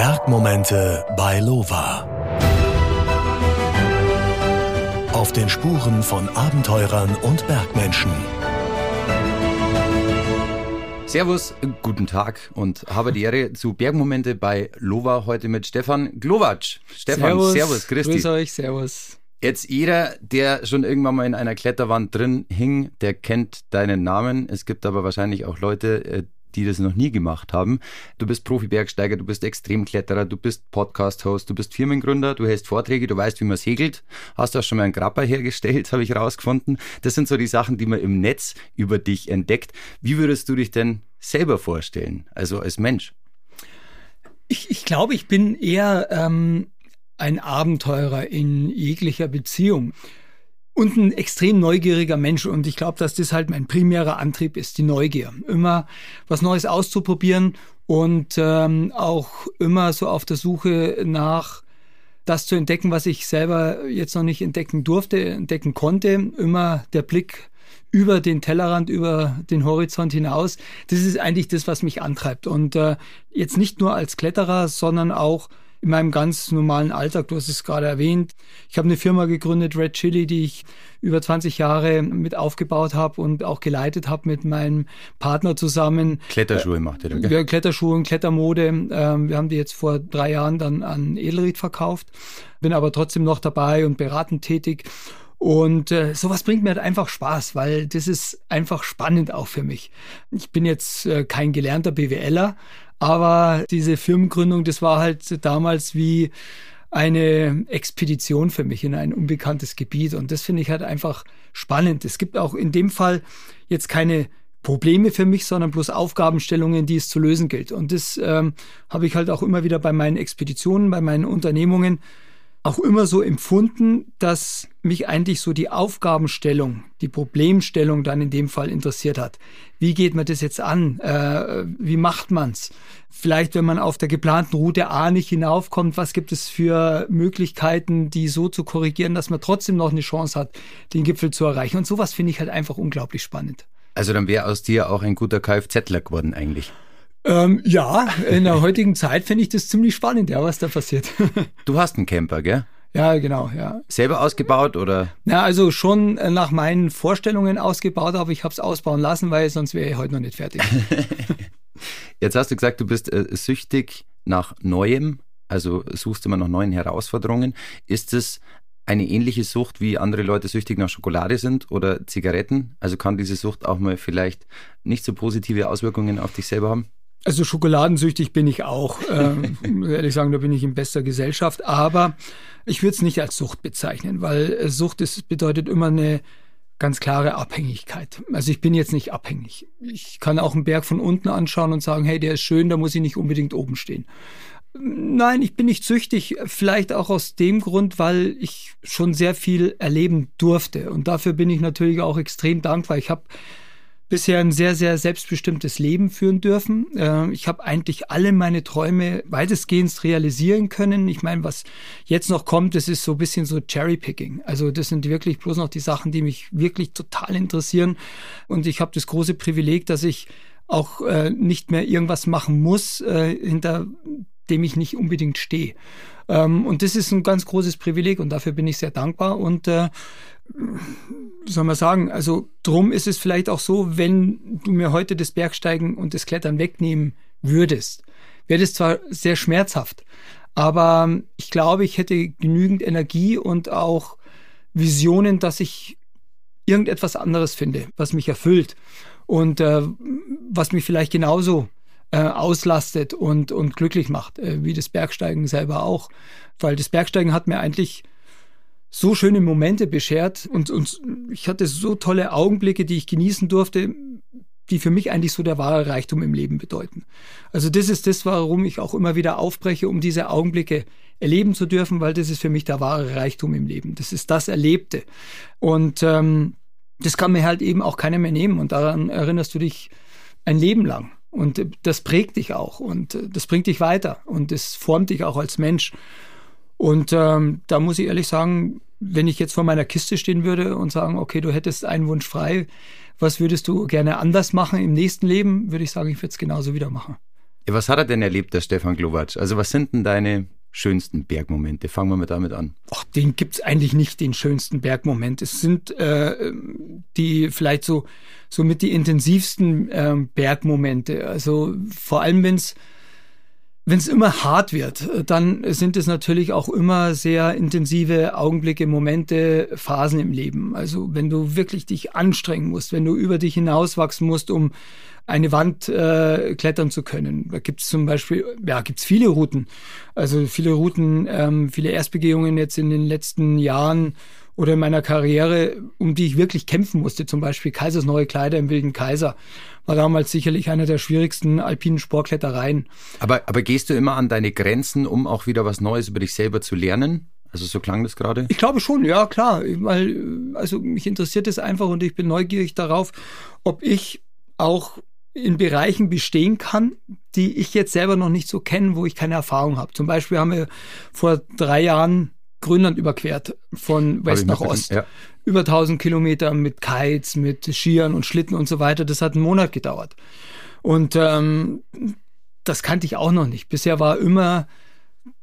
Bergmomente bei Lova. Auf den Spuren von Abenteurern und Bergmenschen. Servus, guten Tag und habe die Ehre zu Bergmomente bei Lova heute mit Stefan Glowacz. Stefan, servus, servus Christi. Grüß euch, servus. Jetzt jeder, der schon irgendwann mal in einer Kletterwand drin hing, der kennt deinen Namen. Es gibt aber wahrscheinlich auch Leute, äh, die das noch nie gemacht haben. Du bist Profi-Bergsteiger, du bist Extremkletterer, du bist Podcast-Host, du bist Firmengründer, du hältst Vorträge, du weißt, wie man segelt, hast auch schon mal einen Grapper hergestellt, habe ich rausgefunden. Das sind so die Sachen, die man im Netz über dich entdeckt. Wie würdest du dich denn selber vorstellen, also als Mensch? Ich, ich glaube, ich bin eher ähm, ein Abenteurer in jeglicher Beziehung und ein extrem neugieriger Mensch. Und ich glaube, dass das halt mein primärer Antrieb ist, die Neugier. Immer was Neues auszuprobieren und ähm, auch immer so auf der Suche nach das zu entdecken, was ich selber jetzt noch nicht entdecken durfte, entdecken konnte. Immer der Blick über den Tellerrand, über den Horizont hinaus. Das ist eigentlich das, was mich antreibt. Und äh, jetzt nicht nur als Kletterer, sondern auch in meinem ganz normalen Alltag. Du hast es gerade erwähnt. Ich habe eine Firma gegründet, Red Chili, die ich über 20 Jahre mit aufgebaut habe und auch geleitet habe mit meinem Partner zusammen. Kletterschuhe macht ihr, gell? Ja, Kletterschuhe und Klettermode. Ähm, wir haben die jetzt vor drei Jahren dann an Edelried verkauft, bin aber trotzdem noch dabei und beratend tätig. Und äh, sowas bringt mir halt einfach Spaß, weil das ist einfach spannend auch für mich. Ich bin jetzt äh, kein gelernter BWLer, aber diese Firmengründung, das war halt damals wie eine Expedition für mich in ein unbekanntes Gebiet. Und das finde ich halt einfach spannend. Es gibt auch in dem Fall jetzt keine Probleme für mich, sondern bloß Aufgabenstellungen, die es zu lösen gilt. Und das ähm, habe ich halt auch immer wieder bei meinen Expeditionen, bei meinen Unternehmungen auch immer so empfunden, dass mich eigentlich so die Aufgabenstellung, die Problemstellung dann in dem Fall interessiert hat. Wie geht man das jetzt an? Äh, wie macht man's? Vielleicht, wenn man auf der geplanten Route A nicht hinaufkommt, was gibt es für Möglichkeiten, die so zu korrigieren, dass man trotzdem noch eine Chance hat, den Gipfel zu erreichen? Und sowas finde ich halt einfach unglaublich spannend. Also dann wäre aus dir auch ein guter Kfzler geworden eigentlich. Ähm, ja, in der heutigen Zeit finde ich das ziemlich spannend, ja, was da passiert. Du hast einen Camper, gell? Ja, genau, ja. Selber ausgebaut oder? Ja, also schon äh, nach meinen Vorstellungen ausgebaut, aber ich habe es ausbauen lassen, weil sonst wäre ich heute noch nicht fertig. Jetzt hast du gesagt, du bist äh, süchtig nach Neuem, also suchst immer nach neuen Herausforderungen. Ist es eine ähnliche Sucht, wie andere Leute süchtig nach Schokolade sind oder Zigaretten? Also kann diese Sucht auch mal vielleicht nicht so positive Auswirkungen auf dich selber haben? Also schokoladensüchtig bin ich auch. Äh, ehrlich sagen, da bin ich in bester Gesellschaft. Aber ich würde es nicht als Sucht bezeichnen, weil äh, Sucht ist, bedeutet immer eine ganz klare Abhängigkeit. Also ich bin jetzt nicht abhängig. Ich kann auch einen Berg von unten anschauen und sagen, hey, der ist schön, da muss ich nicht unbedingt oben stehen. Nein, ich bin nicht süchtig, vielleicht auch aus dem Grund, weil ich schon sehr viel erleben durfte. Und dafür bin ich natürlich auch extrem dankbar. Ich habe bisher ein sehr, sehr selbstbestimmtes Leben führen dürfen. Äh, ich habe eigentlich alle meine Träume weitestgehend realisieren können. Ich meine, was jetzt noch kommt, das ist so ein bisschen so Cherrypicking. Also das sind wirklich bloß noch die Sachen, die mich wirklich total interessieren. Und ich habe das große Privileg, dass ich auch äh, nicht mehr irgendwas machen muss, äh, hinter dem ich nicht unbedingt stehe. Ähm, und das ist ein ganz großes Privileg und dafür bin ich sehr dankbar. Und äh, soll man sagen, also drum ist es vielleicht auch so, wenn du mir heute das Bergsteigen und das Klettern wegnehmen würdest, wäre das zwar sehr schmerzhaft, aber ich glaube, ich hätte genügend Energie und auch Visionen, dass ich irgendetwas anderes finde, was mich erfüllt und äh, was mich vielleicht genauso äh, auslastet und, und glücklich macht, äh, wie das Bergsteigen selber auch. Weil das Bergsteigen hat mir eigentlich so schöne Momente beschert und, und ich hatte so tolle Augenblicke, die ich genießen durfte, die für mich eigentlich so der wahre Reichtum im Leben bedeuten. Also das ist das, warum ich auch immer wieder aufbreche, um diese Augenblicke erleben zu dürfen, weil das ist für mich der wahre Reichtum im Leben. Das ist das Erlebte. Und ähm, das kann mir halt eben auch keiner mehr nehmen und daran erinnerst du dich ein Leben lang. Und das prägt dich auch und das bringt dich weiter und das formt dich auch als Mensch. Und ähm, da muss ich ehrlich sagen, wenn ich jetzt vor meiner Kiste stehen würde und sagen, okay, du hättest einen Wunsch frei, was würdest du gerne anders machen im nächsten Leben, würde ich sagen, ich würde es genauso wieder machen. Was hat er denn erlebt, der Stefan Glowacz? Also was sind denn deine schönsten Bergmomente? Fangen wir mal damit an. Ach, den gibt's eigentlich nicht, den schönsten Bergmoment. Es sind äh, die vielleicht so, mit die intensivsten äh, Bergmomente. Also vor allem, wenn's wenn es immer hart wird, dann sind es natürlich auch immer sehr intensive Augenblicke, Momente, Phasen im Leben. Also wenn du wirklich dich anstrengen musst, wenn du über dich hinauswachsen musst, um eine Wand äh, klettern zu können. Da gibt es zum Beispiel, ja, gibt es viele Routen. Also viele Routen, ähm, viele Erstbegehungen jetzt in den letzten Jahren oder in meiner Karriere, um die ich wirklich kämpfen musste. Zum Beispiel Kaisers neue Kleider im Wilden Kaiser war damals sicherlich einer der schwierigsten alpinen Sportklettereien. Aber, aber gehst du immer an deine Grenzen, um auch wieder was Neues über dich selber zu lernen? Also so klang das gerade? Ich glaube schon, ja klar, weil also mich interessiert es einfach und ich bin neugierig darauf, ob ich auch in Bereichen bestehen kann, die ich jetzt selber noch nicht so kenne, wo ich keine Erfahrung habe. Zum Beispiel haben wir vor drei Jahren Grönland überquert, von West nach Ost. Ja. Über 1000 Kilometer mit Kites, mit Skiern und Schlitten und so weiter. Das hat einen Monat gedauert. Und ähm, das kannte ich auch noch nicht. Bisher war immer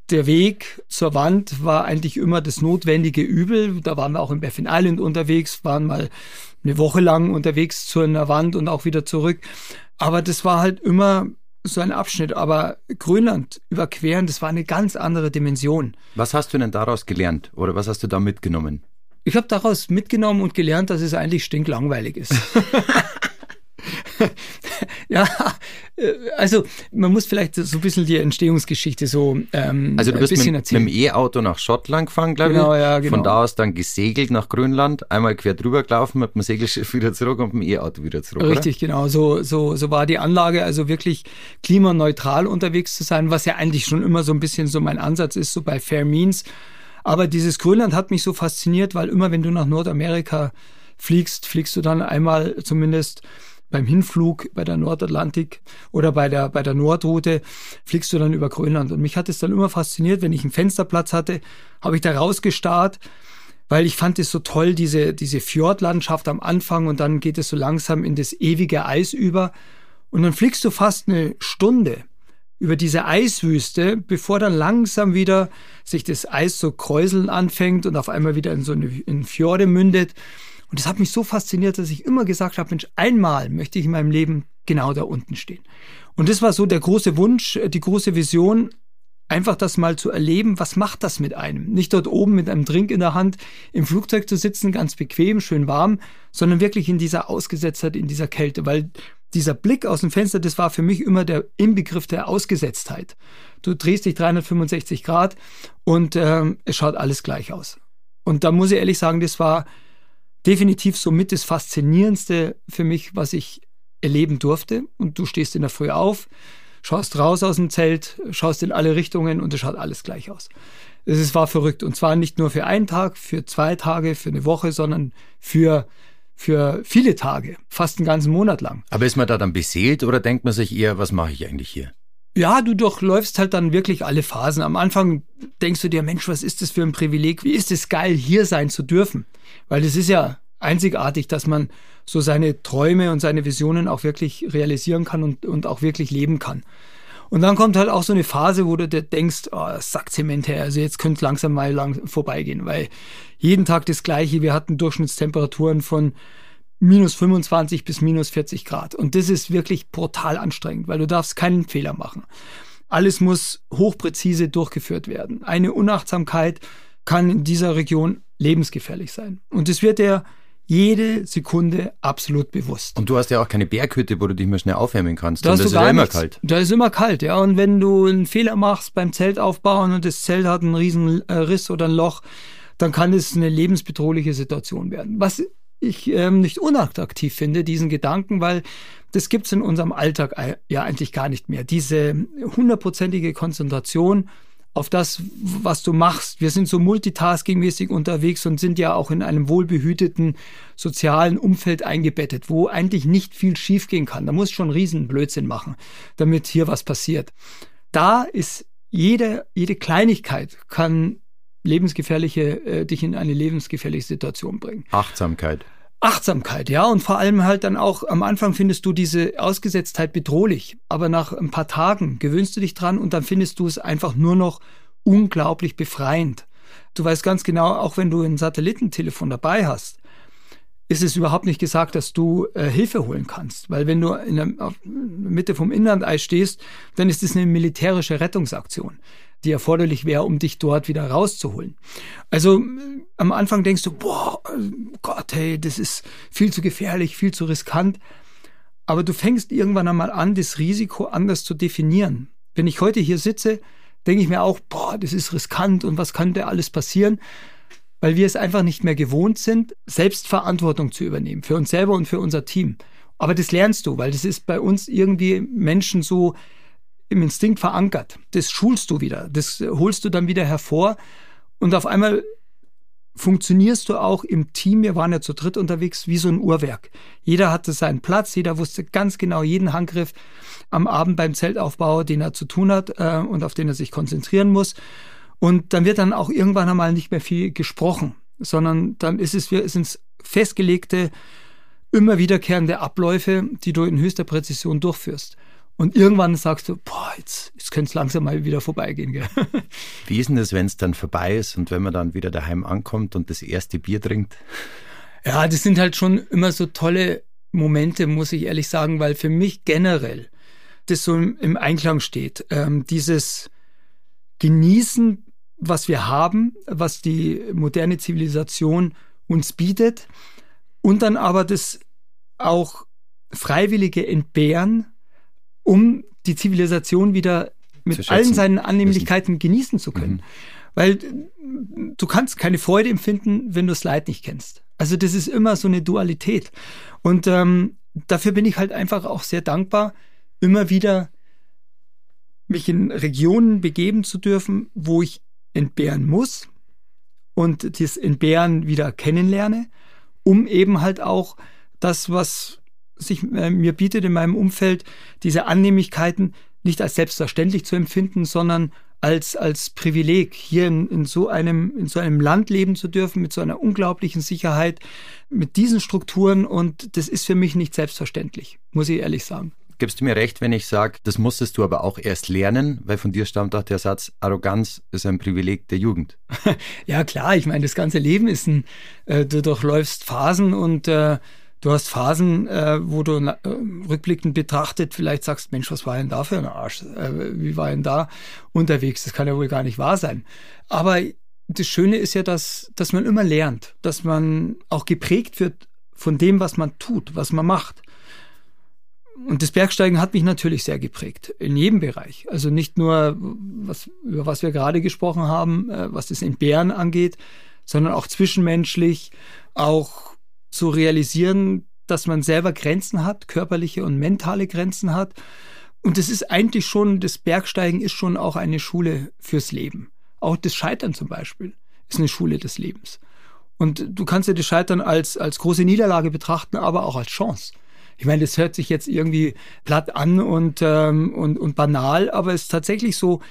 der Weg zur Wand war eigentlich immer das notwendige Übel. Da waren wir auch in Baffin Island unterwegs, waren mal eine Woche lang unterwegs zu einer Wand und auch wieder zurück. Aber das war halt immer so ein Abschnitt. Aber Grönland überqueren, das war eine ganz andere Dimension. Was hast du denn daraus gelernt oder was hast du da mitgenommen? Ich habe daraus mitgenommen und gelernt, dass es eigentlich stinklangweilig ist. ja, also man muss vielleicht so ein bisschen die Entstehungsgeschichte so ähm, Also du bist mit, mit, dem E-Auto nach Schottland gefahren, glaube genau, ich. Ja, genau. Von da aus dann gesegelt nach Grönland, einmal quer drüber gelaufen, mit dem Segelschiff wieder zurück und mit dem E-Auto wieder zurück. Richtig, oder? genau. So, so, so war die Anlage, also wirklich klimaneutral unterwegs zu sein, was ja eigentlich schon immer so ein bisschen so mein Ansatz ist, so bei Fair Means. Aber dieses Grönland hat mich so fasziniert, weil immer wenn du nach Nordamerika fliegst, fliegst du dann einmal zumindest beim Hinflug bei der Nordatlantik oder bei der, bei der Nordroute fliegst du dann über Grönland. Und mich hat es dann immer fasziniert, wenn ich einen Fensterplatz hatte, habe ich da rausgestarrt, weil ich fand es so toll, diese, diese Fjordlandschaft am Anfang und dann geht es so langsam in das ewige Eis über. Und dann fliegst du fast eine Stunde über diese Eiswüste, bevor dann langsam wieder sich das Eis so kräuseln anfängt und auf einmal wieder in so eine in Fjorde mündet. Und das hat mich so fasziniert, dass ich immer gesagt habe, Mensch, einmal möchte ich in meinem Leben genau da unten stehen. Und das war so der große Wunsch, die große Vision, einfach das mal zu erleben, was macht das mit einem? Nicht dort oben mit einem Drink in der Hand im Flugzeug zu sitzen, ganz bequem, schön warm, sondern wirklich in dieser Ausgesetztheit, in dieser Kälte, weil dieser Blick aus dem Fenster, das war für mich immer der Inbegriff der Ausgesetztheit. Du drehst dich 365 Grad und ähm, es schaut alles gleich aus. Und da muss ich ehrlich sagen, das war definitiv somit das Faszinierendste für mich, was ich erleben durfte. Und du stehst in der Früh auf, schaust raus aus dem Zelt, schaust in alle Richtungen und es schaut alles gleich aus. Es war verrückt. Und zwar nicht nur für einen Tag, für zwei Tage, für eine Woche, sondern für für viele Tage, fast einen ganzen Monat lang. Aber ist man da dann beseelt oder denkt man sich eher, was mache ich eigentlich hier? Ja, du durchläufst halt dann wirklich alle Phasen. Am Anfang denkst du dir, Mensch, was ist das für ein Privileg? Wie ist es geil, hier sein zu dürfen? Weil es ist ja einzigartig, dass man so seine Träume und seine Visionen auch wirklich realisieren kann und, und auch wirklich leben kann. Und dann kommt halt auch so eine Phase, wo du dir denkst, oh, Sackzement her, also jetzt könnte es langsam mal lang vorbeigehen, weil jeden Tag das Gleiche, wir hatten Durchschnittstemperaturen von minus 25 bis minus 40 Grad. Und das ist wirklich brutal anstrengend, weil du darfst keinen Fehler machen. Alles muss hochpräzise durchgeführt werden. Eine Unachtsamkeit kann in dieser Region lebensgefährlich sein. Und das wird der jede Sekunde absolut bewusst. Und du hast ja auch keine Berghütte, wo du dich mal schnell aufwärmen kannst. Da und das ist ja immer kalt. Da ist immer kalt, ja. Und wenn du einen Fehler machst beim Zelt aufbauen und das Zelt hat einen riesen Riss oder ein Loch, dann kann es eine lebensbedrohliche Situation werden. Was ich ähm, nicht unattraktiv finde, diesen Gedanken, weil das gibt's in unserem Alltag ja eigentlich gar nicht mehr. Diese hundertprozentige Konzentration auf das, was du machst. Wir sind so multitaskingmäßig unterwegs und sind ja auch in einem wohlbehüteten sozialen Umfeld eingebettet, wo eigentlich nicht viel schiefgehen kann. Da muss schon riesen Blödsinn machen, damit hier was passiert. Da ist jede, jede Kleinigkeit kann lebensgefährliche, äh, dich in eine lebensgefährliche Situation bringen. Achtsamkeit. Achtsamkeit, ja, und vor allem halt dann auch am Anfang findest du diese Ausgesetztheit bedrohlich, aber nach ein paar Tagen gewöhnst du dich dran und dann findest du es einfach nur noch unglaublich befreiend. Du weißt ganz genau, auch wenn du ein Satellitentelefon dabei hast, ist es überhaupt nicht gesagt, dass du äh, Hilfe holen kannst. Weil wenn du in der, Mitte vom Inlandeis stehst, dann ist es eine militärische Rettungsaktion, die erforderlich wäre, um dich dort wieder rauszuholen. Also äh, am Anfang denkst du, boah, Gott, hey, das ist viel zu gefährlich, viel zu riskant. Aber du fängst irgendwann einmal an, das Risiko anders zu definieren. Wenn ich heute hier sitze, denke ich mir auch, boah, das ist riskant und was könnte alles passieren? weil wir es einfach nicht mehr gewohnt sind, Selbstverantwortung zu übernehmen für uns selber und für unser Team. Aber das lernst du, weil das ist bei uns irgendwie Menschen so im Instinkt verankert. Das schulst du wieder, das holst du dann wieder hervor und auf einmal funktionierst du auch im Team. Wir waren ja zu dritt unterwegs wie so ein Uhrwerk. Jeder hatte seinen Platz, jeder wusste ganz genau jeden Handgriff am Abend beim Zeltaufbau, den er zu tun hat äh, und auf den er sich konzentrieren muss. Und dann wird dann auch irgendwann einmal nicht mehr viel gesprochen, sondern dann ist es, wir sind festgelegte, immer wiederkehrende Abläufe, die du in höchster Präzision durchführst. Und irgendwann sagst du, boah, jetzt, jetzt könnte es langsam mal wieder vorbeigehen. Gell? Wie ist denn das, wenn es dann vorbei ist und wenn man dann wieder daheim ankommt und das erste Bier trinkt? Ja, das sind halt schon immer so tolle Momente, muss ich ehrlich sagen, weil für mich generell das so im Einklang steht. Ähm, dieses Genießen was wir haben, was die moderne Zivilisation uns bietet und dann aber das auch freiwillige Entbehren, um die Zivilisation wieder mit allen seinen Annehmlichkeiten genießen zu können. Mhm. Weil du kannst keine Freude empfinden, wenn du das Leid nicht kennst. Also das ist immer so eine Dualität. Und ähm, dafür bin ich halt einfach auch sehr dankbar, immer wieder mich in Regionen begeben zu dürfen, wo ich entbehren muss und das Entbehren wieder kennenlerne, um eben halt auch das, was sich äh, mir bietet in meinem Umfeld, diese Annehmlichkeiten nicht als selbstverständlich zu empfinden, sondern als, als Privileg, hier in, in, so einem, in so einem Land leben zu dürfen, mit so einer unglaublichen Sicherheit, mit diesen Strukturen. Und das ist für mich nicht selbstverständlich, muss ich ehrlich sagen. Gibst du mir recht, wenn ich sage, das musstest du aber auch erst lernen, weil von dir stammt auch der Satz, Arroganz ist ein Privileg der Jugend. ja klar, ich meine, das ganze Leben ist ein, äh, du durchläufst Phasen und äh, du hast Phasen, äh, wo du äh, rückblickend betrachtet vielleicht sagst, Mensch, was war denn da für ein Arsch? Äh, wie war denn da unterwegs? Das kann ja wohl gar nicht wahr sein. Aber das Schöne ist ja, dass, dass man immer lernt, dass man auch geprägt wird von dem, was man tut, was man macht. Und das Bergsteigen hat mich natürlich sehr geprägt, in jedem Bereich. Also nicht nur, was, über was wir gerade gesprochen haben, äh, was das Entbehren angeht, sondern auch zwischenmenschlich, auch zu realisieren, dass man selber Grenzen hat, körperliche und mentale Grenzen hat. Und das ist eigentlich schon, das Bergsteigen ist schon auch eine Schule fürs Leben. Auch das Scheitern zum Beispiel ist eine Schule des Lebens. Und du kannst ja das Scheitern als, als große Niederlage betrachten, aber auch als Chance. Ich meine, das hört sich jetzt irgendwie platt an und, ähm, und, und banal, aber es ist tatsächlich so,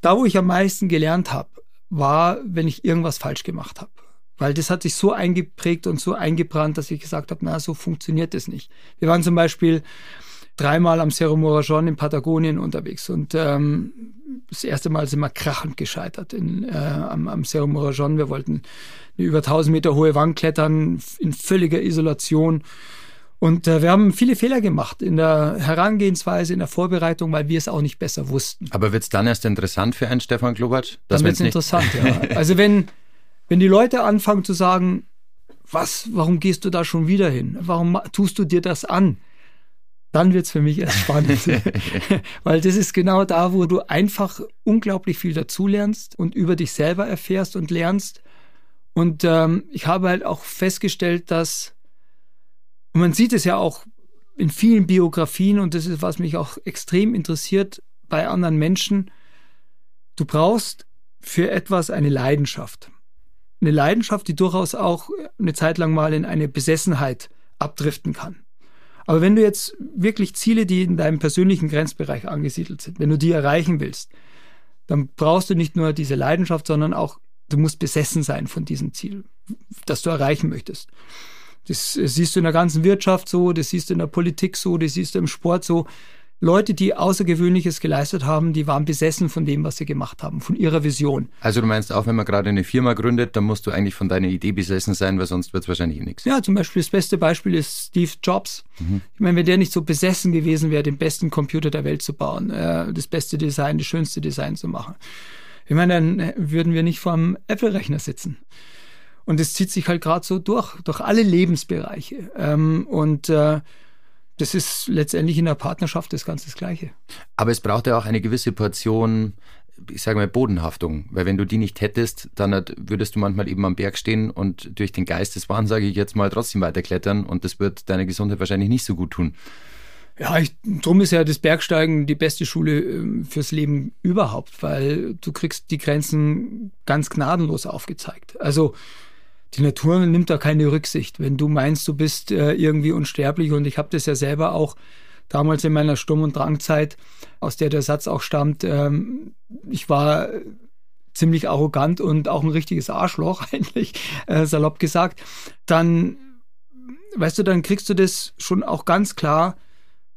da wo ich am meisten gelernt habe, war, wenn ich irgendwas falsch gemacht habe. Weil das hat sich so eingeprägt und so eingebrannt, dass ich gesagt habe, na, so funktioniert das nicht. Wir waren zum Beispiel dreimal am Cerro Morajon in Patagonien unterwegs und ähm, das erste Mal sind wir krachend gescheitert in, äh, am, am Cerro Morajon. Wir wollten eine über 1000 Meter hohe Wand klettern in völliger Isolation und äh, wir haben viele Fehler gemacht in der Herangehensweise, in der Vorbereitung, weil wir es auch nicht besser wussten. Aber wird es dann erst interessant für einen Stefan Klobatsch? Dann wird es interessant, ja. Also wenn, wenn die Leute anfangen zu sagen, was, warum gehst du da schon wieder hin? Warum tust du dir das an? Dann wird es für mich erst spannend. weil das ist genau da, wo du einfach unglaublich viel dazulernst und über dich selber erfährst und lernst. Und ähm, ich habe halt auch festgestellt, dass und man sieht es ja auch in vielen Biografien und das ist, was mich auch extrem interessiert bei anderen Menschen. Du brauchst für etwas eine Leidenschaft. Eine Leidenschaft, die durchaus auch eine Zeit lang mal in eine Besessenheit abdriften kann. Aber wenn du jetzt wirklich Ziele, die in deinem persönlichen Grenzbereich angesiedelt sind, wenn du die erreichen willst, dann brauchst du nicht nur diese Leidenschaft, sondern auch, du musst besessen sein von diesem Ziel, das du erreichen möchtest. Das siehst du in der ganzen Wirtschaft so, das siehst du in der Politik so, das siehst du im Sport so. Leute, die Außergewöhnliches geleistet haben, die waren besessen von dem, was sie gemacht haben, von ihrer Vision. Also du meinst, auch wenn man gerade eine Firma gründet, dann musst du eigentlich von deiner Idee besessen sein, weil sonst wird es wahrscheinlich nichts. Ja, zum Beispiel das beste Beispiel ist Steve Jobs. Mhm. Ich meine, wenn der nicht so besessen gewesen wäre, den besten Computer der Welt zu bauen, äh, das beste Design, das schönste Design zu machen. Ich meine, dann würden wir nicht vor einem Apple-Rechner sitzen. Und es zieht sich halt gerade so durch, durch alle Lebensbereiche. Ähm, und äh, das ist letztendlich in der Partnerschaft das ganz das Gleiche. Aber es braucht ja auch eine gewisse Portion, ich sage mal, Bodenhaftung. Weil wenn du die nicht hättest, dann würdest du manchmal eben am Berg stehen und durch den Geist des Wahns, sage ich jetzt mal, trotzdem weiterklettern und das wird deiner Gesundheit wahrscheinlich nicht so gut tun. Ja, ich, drum ist ja das Bergsteigen die beste Schule ähm, fürs Leben überhaupt, weil du kriegst die Grenzen ganz gnadenlos aufgezeigt. Also die Natur nimmt da keine Rücksicht. Wenn du meinst, du bist äh, irgendwie unsterblich und ich habe das ja selber auch damals in meiner Sturm- und Drangzeit, aus der der Satz auch stammt, ähm, ich war ziemlich arrogant und auch ein richtiges Arschloch eigentlich, äh, salopp gesagt, dann, weißt du, dann kriegst du das schon auch ganz klar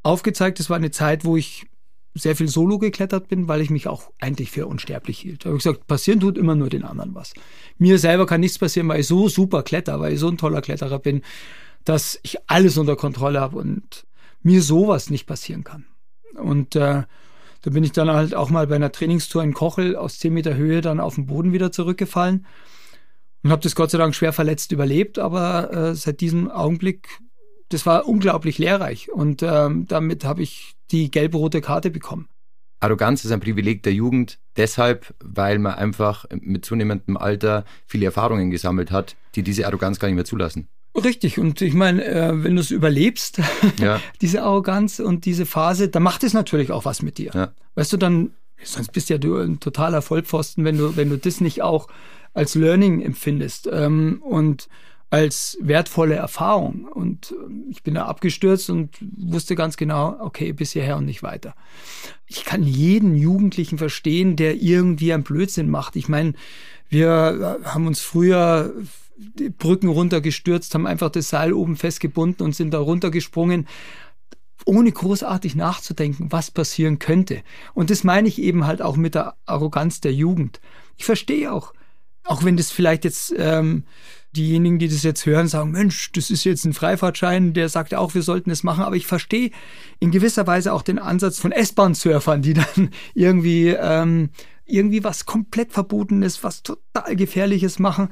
aufgezeigt. Das war eine Zeit, wo ich sehr viel solo geklettert bin, weil ich mich auch eigentlich für unsterblich hielt. Da habe ich gesagt, passieren tut immer nur den anderen was. Mir selber kann nichts passieren, weil ich so super kletter, weil ich so ein toller Kletterer bin, dass ich alles unter Kontrolle habe und mir sowas nicht passieren kann. Und äh, da bin ich dann halt auch mal bei einer Trainingstour in Kochel aus 10 Meter Höhe dann auf den Boden wieder zurückgefallen und habe das Gott sei Dank schwer verletzt überlebt, aber äh, seit diesem Augenblick das war unglaublich lehrreich und ähm, damit habe ich die gelb-rote Karte bekommen. Arroganz ist ein Privileg der Jugend, deshalb, weil man einfach mit zunehmendem Alter viele Erfahrungen gesammelt hat, die diese Arroganz gar nicht mehr zulassen. Richtig, und ich meine, äh, wenn du es überlebst, ja. diese Arroganz und diese Phase, dann macht es natürlich auch was mit dir. Ja. Weißt du, dann, sonst bist ja du ein totaler Vollpfosten, wenn du, wenn du das nicht auch als Learning empfindest. Ähm, und als wertvolle Erfahrung. Und ähm, ich bin da abgestürzt und wusste ganz genau, okay, bis hierher und nicht weiter. Ich kann jeden Jugendlichen verstehen, der irgendwie einen Blödsinn macht. Ich meine, wir haben uns früher Brücken runtergestürzt, haben einfach das Seil oben festgebunden und sind da runtergesprungen ohne großartig nachzudenken, was passieren könnte. Und das meine ich eben halt auch mit der Arroganz der Jugend. Ich verstehe auch, auch wenn das vielleicht jetzt ähm, diejenigen, die das jetzt hören, sagen, Mensch, das ist jetzt ein Freifahrtschein, der sagt auch, wir sollten es machen. Aber ich verstehe in gewisser Weise auch den Ansatz von S-Bahn-Surfern, die dann irgendwie, ähm, irgendwie was komplett Verbotenes, was total Gefährliches machen.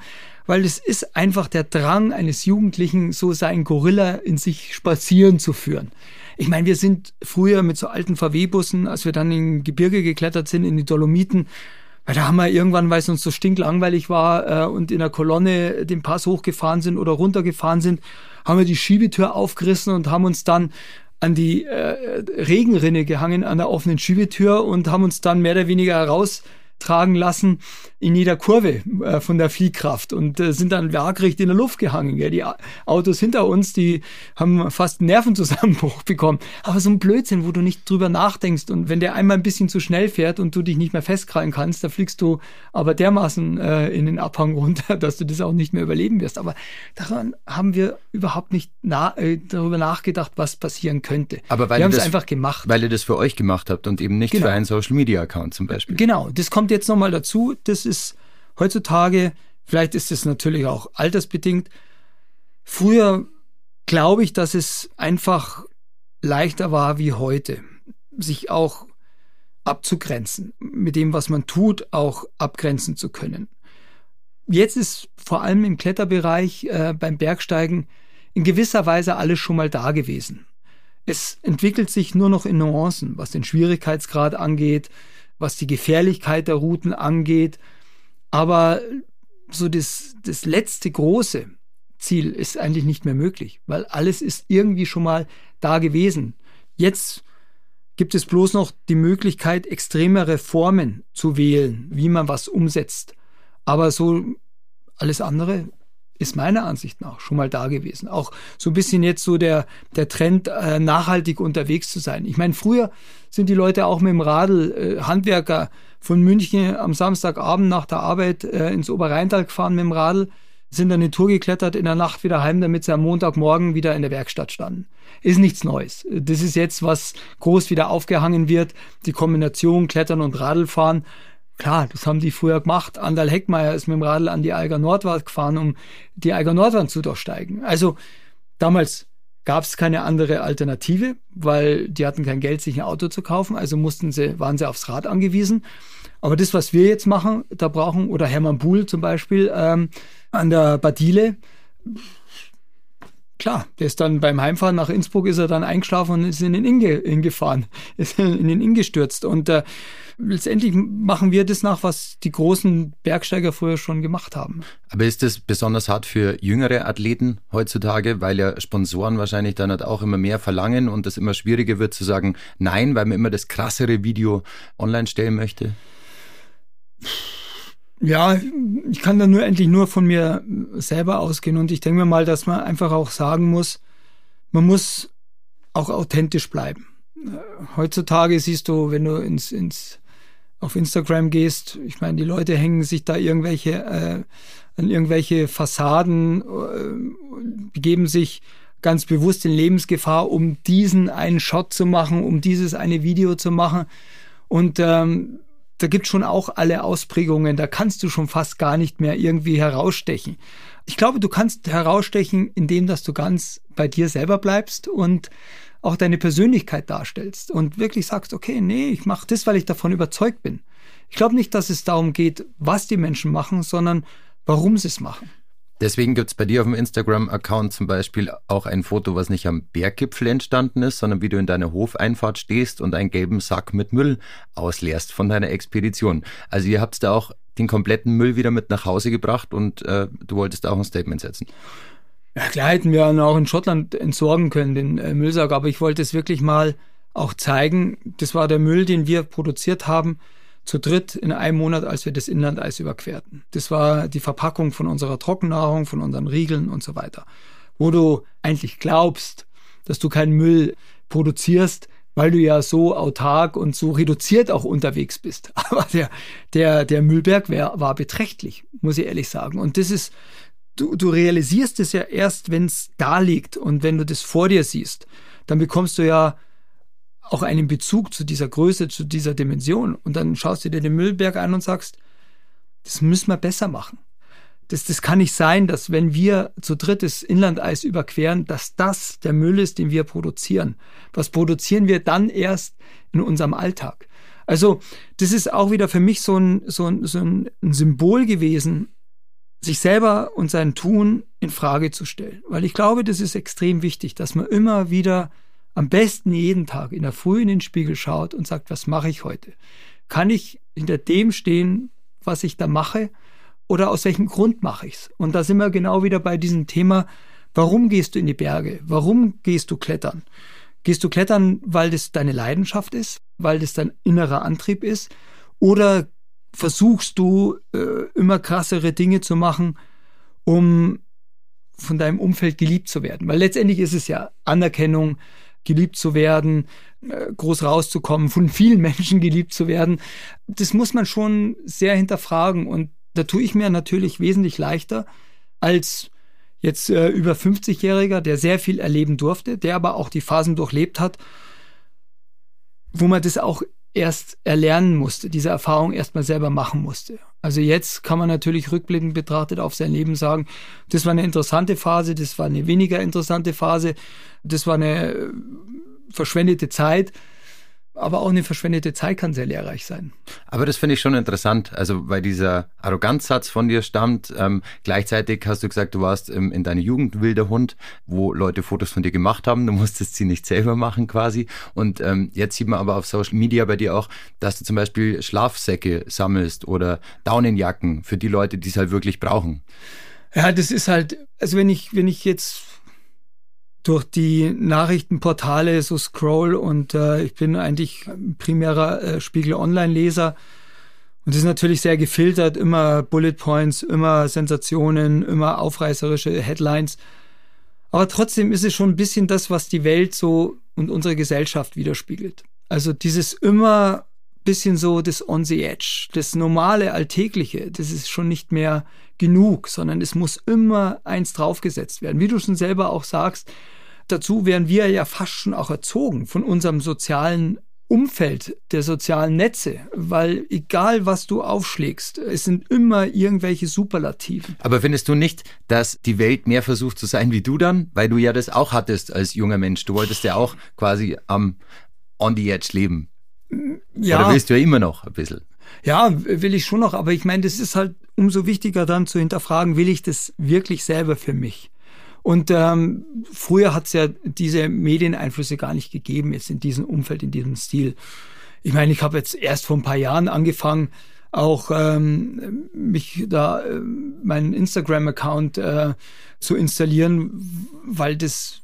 Weil es ist einfach der Drang eines Jugendlichen, so seinen Gorilla in sich spazieren zu führen. Ich meine, wir sind früher mit so alten VW-Bussen, als wir dann in Gebirge geklettert sind, in die Dolomiten, weil da haben wir irgendwann, weil es uns so stinklangweilig war äh, und in der Kolonne den Pass hochgefahren sind oder runtergefahren sind, haben wir die Schiebetür aufgerissen und haben uns dann an die äh, Regenrinne gehangen an der offenen Schiebetür und haben uns dann mehr oder weniger heraus tragen lassen in jeder Kurve äh, von der Fliehkraft und äh, sind dann waagrecht in der Luft gehangen. Gell? Die Autos hinter uns, die haben fast einen Nervenzusammenbruch bekommen. Aber so ein Blödsinn, wo du nicht drüber nachdenkst und wenn der einmal ein bisschen zu schnell fährt und du dich nicht mehr festkrallen kannst, da fliegst du aber dermaßen äh, in den Abhang runter, dass du das auch nicht mehr überleben wirst. Aber daran haben wir überhaupt nicht na äh, darüber nachgedacht, was passieren könnte. Aber weil wir haben es einfach gemacht. Weil ihr das für euch gemacht habt und eben nicht genau. für einen Social Media Account zum Beispiel. Genau, das kommt kommt jetzt nochmal dazu, das ist heutzutage, vielleicht ist es natürlich auch altersbedingt. Früher glaube ich, dass es einfach leichter war wie heute, sich auch abzugrenzen, mit dem, was man tut, auch abgrenzen zu können. Jetzt ist vor allem im Kletterbereich äh, beim Bergsteigen in gewisser Weise alles schon mal da gewesen. Es entwickelt sich nur noch in Nuancen, was den Schwierigkeitsgrad angeht, was die Gefährlichkeit der Routen angeht. Aber so das, das letzte große Ziel ist eigentlich nicht mehr möglich, weil alles ist irgendwie schon mal da gewesen. Jetzt gibt es bloß noch die Möglichkeit, extremere Formen zu wählen, wie man was umsetzt. Aber so alles andere ist meiner Ansicht nach schon mal da gewesen. Auch so ein bisschen jetzt so der, der Trend, äh, nachhaltig unterwegs zu sein. Ich meine, früher sind die Leute auch mit dem Radl, äh, Handwerker von München am Samstagabend nach der Arbeit äh, ins Oberrheintal gefahren mit dem Radl. sind dann die Tour geklettert, in der Nacht wieder heim, damit sie am Montagmorgen wieder in der Werkstatt standen. Ist nichts Neues. Das ist jetzt, was groß wieder aufgehangen wird. Die Kombination Klettern und Radlfahren. Klar, das haben die früher gemacht. Andal Heckmeier ist mit dem Radl an die Eiger Nordwand gefahren, um die Eiger Nordwand zu durchsteigen. Also damals gab es keine andere Alternative, weil die hatten kein Geld, sich ein Auto zu kaufen, also mussten sie, waren sie aufs Rad angewiesen. Aber das, was wir jetzt machen, da brauchen, oder Hermann Buhl zum Beispiel ähm, an der Badile, klar, der ist dann beim Heimfahren nach Innsbruck ist er dann eingeschlafen und ist in den Inn, gefahren, ist in den Inn gestürzt. Und äh, letztendlich machen wir das nach, was die großen Bergsteiger früher schon gemacht haben. Aber ist das besonders hart für jüngere Athleten heutzutage, weil ja Sponsoren wahrscheinlich dann halt auch immer mehr verlangen und es immer schwieriger wird zu sagen Nein, weil man immer das krassere Video online stellen möchte? Ja, ich kann da nur endlich nur von mir selber ausgehen und ich denke mir mal, dass man einfach auch sagen muss, man muss auch authentisch bleiben. Heutzutage siehst du, wenn du ins, ins auf Instagram gehst, ich meine, die Leute hängen sich da irgendwelche äh, an irgendwelche Fassaden, äh, begeben sich ganz bewusst in Lebensgefahr, um diesen einen Shot zu machen, um dieses eine Video zu machen. Und ähm, da gibt schon auch alle Ausprägungen, da kannst du schon fast gar nicht mehr irgendwie herausstechen. Ich glaube, du kannst herausstechen, indem dass du ganz bei dir selber bleibst und auch deine Persönlichkeit darstellst und wirklich sagst, okay, nee, ich mache das, weil ich davon überzeugt bin. Ich glaube nicht, dass es darum geht, was die Menschen machen, sondern warum sie es machen. Deswegen gibt es bei dir auf dem Instagram-Account zum Beispiel auch ein Foto, was nicht am Berggipfel entstanden ist, sondern wie du in deiner Hofeinfahrt stehst und einen gelben Sack mit Müll ausleerst von deiner Expedition. Also ihr habt da auch den kompletten Müll wieder mit nach Hause gebracht und äh, du wolltest auch ein Statement setzen. Ja, klar hätten wir auch in Schottland entsorgen können, den äh, Müllsack, aber ich wollte es wirklich mal auch zeigen. Das war der Müll, den wir produziert haben zu dritt in einem Monat, als wir das Inlandeis überquerten. Das war die Verpackung von unserer Trockennahrung, von unseren Riegeln und so weiter. Wo du eigentlich glaubst, dass du keinen Müll produzierst, weil du ja so autark und so reduziert auch unterwegs bist. Aber der, der, der Müllberg wär, war beträchtlich, muss ich ehrlich sagen. Und das ist, du, du realisierst es ja erst, wenn es da liegt und wenn du das vor dir siehst. Dann bekommst du ja auch einen Bezug zu dieser Größe, zu dieser Dimension. Und dann schaust du dir den Müllberg an und sagst, das müssen wir besser machen. Das, das kann nicht sein, dass wenn wir zu dritt das Inlandeis überqueren, dass das der Müll ist, den wir produzieren. Was produzieren wir dann erst in unserem Alltag? Also, das ist auch wieder für mich so ein, so ein, so ein Symbol gewesen, sich selber und sein Tun in Frage zu stellen. Weil ich glaube, das ist extrem wichtig, dass man immer wieder am besten jeden Tag in der Früh in den Spiegel schaut und sagt, was mache ich heute? Kann ich hinter dem stehen, was ich da mache? Oder aus welchem Grund mache ich es? Und da sind wir genau wieder bei diesem Thema, warum gehst du in die Berge? Warum gehst du klettern? Gehst du klettern, weil das deine Leidenschaft ist, weil das dein innerer Antrieb ist? Oder versuchst du äh, immer krassere Dinge zu machen, um von deinem Umfeld geliebt zu werden? Weil letztendlich ist es ja Anerkennung, geliebt zu werden, äh, groß rauszukommen, von vielen Menschen geliebt zu werden. Das muss man schon sehr hinterfragen. Und da tue ich mir natürlich wesentlich leichter als jetzt äh, über 50-Jähriger, der sehr viel erleben durfte, der aber auch die Phasen durchlebt hat, wo man das auch erst erlernen musste, diese Erfahrung erstmal selber machen musste. Also jetzt kann man natürlich rückblickend betrachtet auf sein Leben sagen, das war eine interessante Phase, das war eine weniger interessante Phase, das war eine äh, verschwendete Zeit aber auch eine verschwendete Zeit kann sehr lehrreich sein. Aber das finde ich schon interessant, also weil dieser Arroganzsatz von dir stammt. Ähm, gleichzeitig hast du gesagt, du warst ähm, in deiner Jugend wilder Hund, wo Leute Fotos von dir gemacht haben. Du musstest sie nicht selber machen quasi. Und ähm, jetzt sieht man aber auf Social Media bei dir auch, dass du zum Beispiel Schlafsäcke sammelst oder Daunenjacken für die Leute, die es halt wirklich brauchen. Ja, das ist halt, also wenn ich, wenn ich jetzt durch die Nachrichtenportale so scroll und äh, ich bin eigentlich primärer äh, Spiegel Online-Leser. Und das ist natürlich sehr gefiltert, immer Bullet Points, immer Sensationen, immer aufreißerische Headlines. Aber trotzdem ist es schon ein bisschen das, was die Welt so und unsere Gesellschaft widerspiegelt. Also dieses immer bisschen so das on the edge, das normale, alltägliche, das ist schon nicht mehr genug, sondern es muss immer eins draufgesetzt werden. Wie du schon selber auch sagst, dazu werden wir ja fast schon auch erzogen von unserem sozialen Umfeld der sozialen Netze, weil egal was du aufschlägst, es sind immer irgendwelche Superlativen. Aber findest du nicht, dass die Welt mehr versucht zu sein wie du dann? Weil du ja das auch hattest als junger Mensch. Du wolltest ja auch quasi am on the edge leben. Ja. Oder willst du ja immer noch ein bisschen? Ja, will ich schon noch, aber ich meine, das ist halt umso wichtiger dann zu hinterfragen, will ich das wirklich selber für mich? Und ähm, früher hat es ja diese Medieneinflüsse gar nicht gegeben, jetzt in diesem Umfeld, in diesem Stil. Ich meine, ich habe jetzt erst vor ein paar Jahren angefangen, auch ähm, mich da äh, meinen Instagram-Account äh, zu installieren, weil das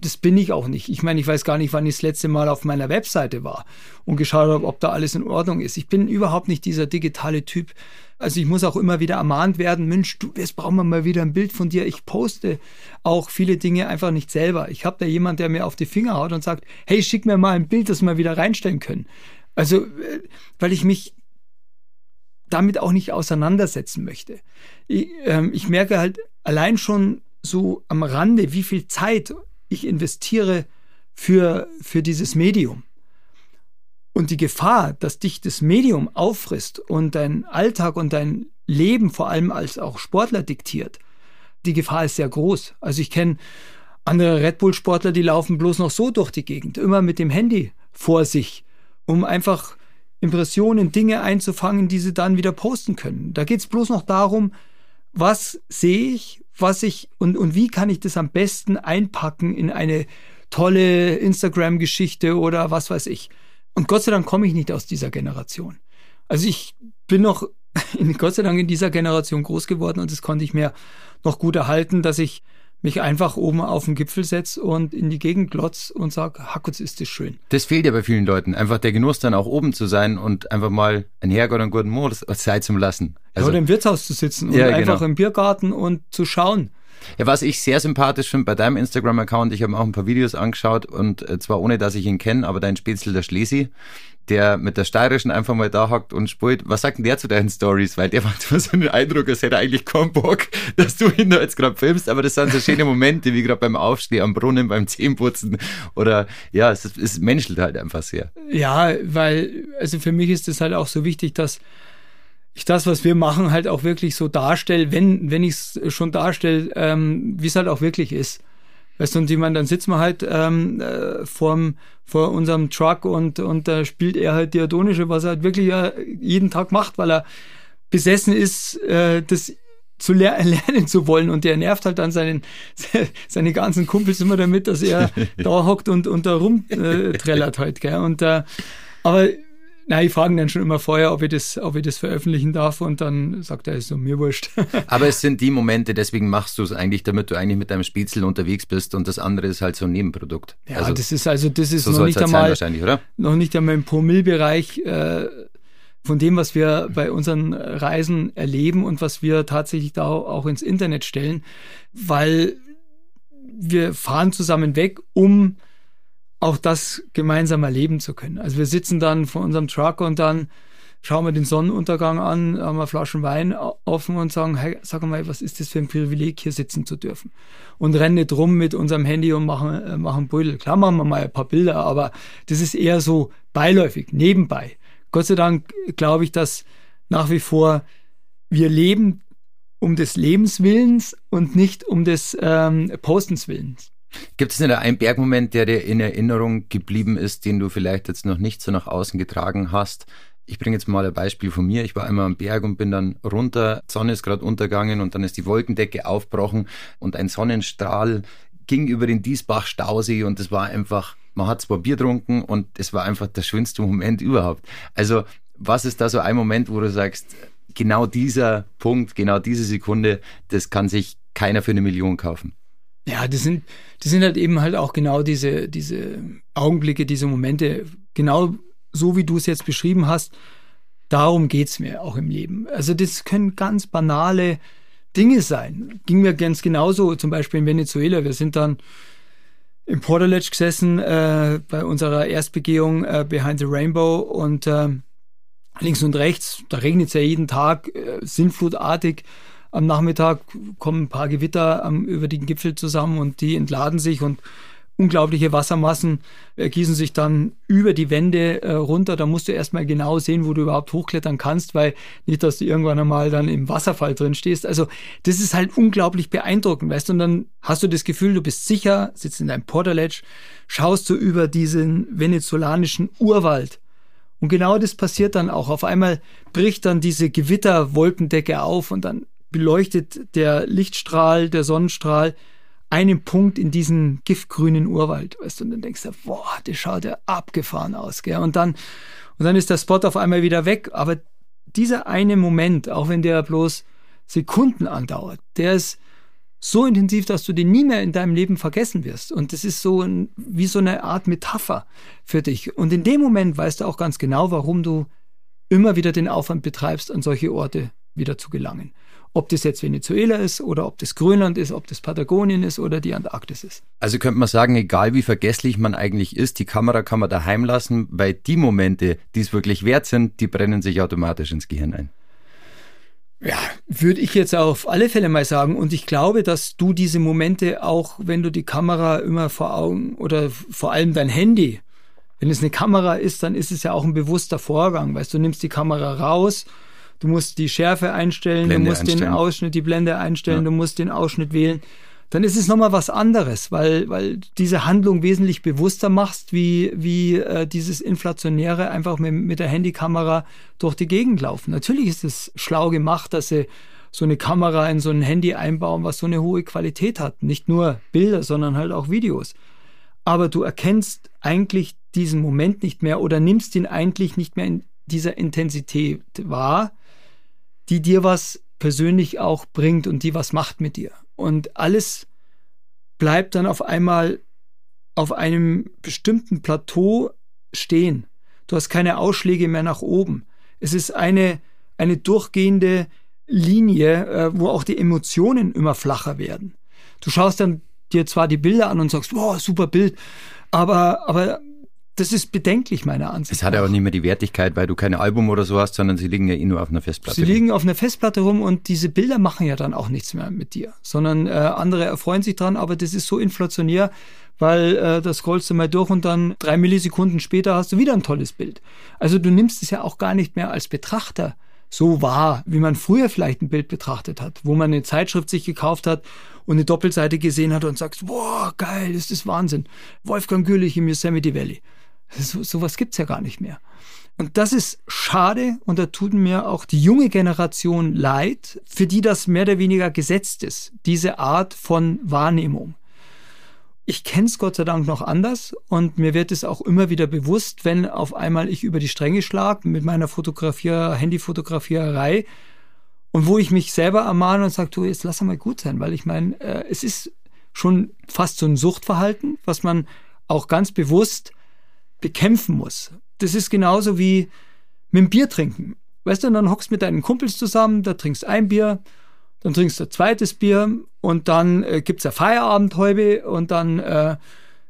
das bin ich auch nicht. Ich meine, ich weiß gar nicht, wann ich das letzte Mal auf meiner Webseite war und geschaut habe, ob da alles in Ordnung ist. Ich bin überhaupt nicht dieser digitale Typ. Also ich muss auch immer wieder ermahnt werden, Mensch, du, jetzt brauchen wir mal wieder ein Bild von dir. Ich poste auch viele Dinge einfach nicht selber. Ich habe da jemand, der mir auf die Finger haut und sagt, hey, schick mir mal ein Bild, das wir wieder reinstellen können. Also, äh, weil ich mich damit auch nicht auseinandersetzen möchte. Ich, ähm, ich merke halt allein schon so am Rande, wie viel Zeit ich investiere für, für dieses Medium. Und die Gefahr, dass dich das Medium auffrisst und dein Alltag und dein Leben vor allem als auch Sportler diktiert, die Gefahr ist sehr groß. Also ich kenne andere Red Bull-Sportler, die laufen bloß noch so durch die Gegend, immer mit dem Handy vor sich, um einfach Impressionen, Dinge einzufangen, die sie dann wieder posten können. Da geht es bloß noch darum, was sehe ich, was ich und, und wie kann ich das am besten einpacken in eine tolle Instagram-Geschichte oder was weiß ich. Und Gott sei Dank komme ich nicht aus dieser Generation. Also ich bin noch Gott sei Dank in dieser Generation groß geworden und das konnte ich mir noch gut erhalten, dass ich mich einfach oben auf den Gipfel setze und in die Gegend glotz und sag, Hackutz ist das schön. Das fehlt ja bei vielen Leuten. Einfach der Genuss dann auch oben zu sein und einfach mal ein Herrgott und guten Mord Zeit zum Lassen. Also, ja, oder im Wirtshaus zu sitzen und ja, einfach genau. im Biergarten und zu schauen. Ja, was ich sehr sympathisch finde bei deinem Instagram-Account, ich habe auch ein paar Videos angeschaut und äh, zwar ohne, dass ich ihn kenne, aber dein Spätzle der Schlesi, der mit der Steirischen einfach mal da hockt und spielt. Was sagt denn der zu deinen Stories? Weil der macht immer so einen Eindruck, als hätte er eigentlich keinen Bock, dass du ihn da jetzt gerade filmst, aber das sind so schöne Momente, wie gerade beim Aufstehen am Brunnen, beim Zähneputzen oder ja, es, es menschelt halt einfach sehr. Ja, weil, also für mich ist es halt auch so wichtig, dass ich das, was wir machen, halt auch wirklich so darstelle, wenn, wenn ich es schon darstelle, ähm, wie es halt auch wirklich ist. Weißt du, und ich meine, dann sitzen wir halt ähm, äh, vorm, vor unserem Truck und, und da spielt er halt Diatonische, was er halt wirklich ja jeden Tag macht, weil er besessen ist, äh, das zu ler lernen zu wollen und der nervt halt dann seinen, seine ganzen Kumpels immer damit, dass er da hockt und, und da rumträllert äh, halt, gell? Und äh, aber na, ich frage dann schon immer vorher, ob ich, das, ob ich das veröffentlichen darf und dann sagt er, ist so mir wurscht. Aber es sind die Momente, deswegen machst du es eigentlich, damit du eigentlich mit deinem Spitzel unterwegs bist und das andere ist halt so ein Nebenprodukt. Ja, also, das ist also, das ist so noch, nicht halt einmal, noch nicht einmal im Promillbereich äh, von dem, was wir bei unseren Reisen erleben und was wir tatsächlich da auch ins Internet stellen, weil wir fahren zusammen weg, um auch das gemeinsam erleben zu können. Also wir sitzen dann vor unserem Truck und dann schauen wir den Sonnenuntergang an, haben wir Flaschen Wein offen und sagen, hey, sag mal, was ist das für ein Privileg, hier sitzen zu dürfen? Und rennen nicht rum mit unserem Handy und machen, äh, machen Brüdel. Klar machen wir mal ein paar Bilder, aber das ist eher so beiläufig, nebenbei. Gott sei Dank glaube ich, dass nach wie vor wir leben um des Lebens Willens und nicht um des ähm, Postens Willens. Gibt es denn einen Bergmoment, der dir in Erinnerung geblieben ist, den du vielleicht jetzt noch nicht so nach außen getragen hast? Ich bringe jetzt mal ein Beispiel von mir. Ich war einmal am Berg und bin dann runter. Sonne ist gerade untergegangen und dann ist die Wolkendecke aufgebrochen und ein Sonnenstrahl ging über den Diesbach-Stausee und es war einfach, man hat zwar Bier getrunken und es war einfach der schönste Moment überhaupt. Also, was ist da so ein Moment, wo du sagst, genau dieser Punkt, genau diese Sekunde, das kann sich keiner für eine Million kaufen? Ja, das sind, das sind halt eben halt auch genau diese, diese Augenblicke, diese Momente, genau so wie du es jetzt beschrieben hast. Darum geht's mir auch im Leben. Also das können ganz banale Dinge sein. Ging mir ganz genauso, zum Beispiel in Venezuela. Wir sind dann im Porterledge gesessen äh, bei unserer Erstbegehung äh, Behind the Rainbow und äh, links und rechts, da regnet es ja jeden Tag, äh, sinnflutartig. Am Nachmittag kommen ein paar Gewitter ähm, über den Gipfel zusammen und die entladen sich und unglaubliche Wassermassen ergießen sich dann über die Wände äh, runter. Da musst du erstmal genau sehen, wo du überhaupt hochklettern kannst, weil nicht, dass du irgendwann einmal dann im Wasserfall drin stehst. Also das ist halt unglaublich beeindruckend, weißt du, und dann hast du das Gefühl, du bist sicher, sitzt in deinem Porterledge, schaust du über diesen venezolanischen Urwald. Und genau das passiert dann auch. Auf einmal bricht dann diese Gewitterwolkendecke auf und dann beleuchtet der Lichtstrahl, der Sonnenstrahl einen Punkt in diesen giftgrünen Urwald, weißt du, und dann denkst du, boah, das schaut ja abgefahren aus, gell? Und dann, und dann ist der Spot auf einmal wieder weg. Aber dieser eine Moment, auch wenn der bloß Sekunden andauert, der ist so intensiv, dass du den nie mehr in deinem Leben vergessen wirst. Und das ist so ein, wie so eine Art Metapher für dich. Und in dem Moment weißt du auch ganz genau, warum du immer wieder den Aufwand betreibst, an solche Orte wieder zu gelangen. Ob das jetzt Venezuela ist oder ob das Grönland ist, ob das Patagonien ist oder die Antarktis ist. Also könnte man sagen, egal wie vergesslich man eigentlich ist, die Kamera kann man daheim lassen, weil die Momente, die es wirklich wert sind, die brennen sich automatisch ins Gehirn ein. Ja, würde ich jetzt auf alle Fälle mal sagen. Und ich glaube, dass du diese Momente auch, wenn du die Kamera immer vor Augen oder vor allem dein Handy, wenn es eine Kamera ist, dann ist es ja auch ein bewusster Vorgang. Weißt du, nimmst die Kamera raus, du musst die Schärfe einstellen, Blende du musst einstellen. den Ausschnitt, die Blende einstellen, ja. du musst den Ausschnitt wählen. Dann ist es nochmal was anderes, weil, weil diese Handlung wesentlich bewusster machst, wie, wie äh, dieses Inflationäre einfach mit, mit der Handykamera durch die Gegend laufen. Natürlich ist es schlau gemacht, dass sie so eine Kamera in so ein Handy einbauen, was so eine hohe Qualität hat. Nicht nur Bilder, sondern halt auch Videos. Aber du erkennst eigentlich diesen Moment nicht mehr oder nimmst ihn eigentlich nicht mehr in dieser Intensität wahr, die dir was persönlich auch bringt und die was macht mit dir. Und alles bleibt dann auf einmal auf einem bestimmten Plateau stehen. Du hast keine Ausschläge mehr nach oben. Es ist eine, eine durchgehende Linie, äh, wo auch die Emotionen immer flacher werden. Du schaust dann dir zwar die Bilder an und sagst, wow, super Bild, aber, aber das ist bedenklich, meiner Ansicht nach. Es hat aber nicht mehr die Wertigkeit, weil du kein Album oder so hast, sondern sie liegen ja eh nur auf einer Festplatte. Sie liegen auf einer Festplatte rum und diese Bilder machen ja dann auch nichts mehr mit dir, sondern äh, andere erfreuen sich dran, aber das ist so inflationär, weil äh, das scrollst du mal durch und dann drei Millisekunden später hast du wieder ein tolles Bild. Also du nimmst es ja auch gar nicht mehr als Betrachter so wahr, wie man früher vielleicht ein Bild betrachtet hat, wo man eine Zeitschrift sich gekauft hat und eine Doppelseite gesehen hat und sagt, boah, geil, das ist Wahnsinn. Wolfgang Güllich im Yosemite Valley. So, sowas gibt's ja gar nicht mehr. Und das ist schade und da tut mir auch die junge Generation leid, für die das mehr oder weniger gesetzt ist, diese Art von Wahrnehmung. Ich kenne es Gott sei Dank noch anders und mir wird es auch immer wieder bewusst, wenn auf einmal ich über die Stränge schlage mit meiner Fotografier, Handyfotografiererei und wo ich mich selber ermahne und sage, du, jetzt lass mal gut sein, weil ich meine, äh, es ist schon fast so ein Suchtverhalten, was man auch ganz bewusst bekämpfen muss. Das ist genauso wie mit dem Bier trinken. Weißt du, und dann hockst mit deinen Kumpels zusammen, da trinkst ein Bier, dann trinkst du ein zweites Bier und dann äh, gibt's eine Feierabendhäube und dann äh,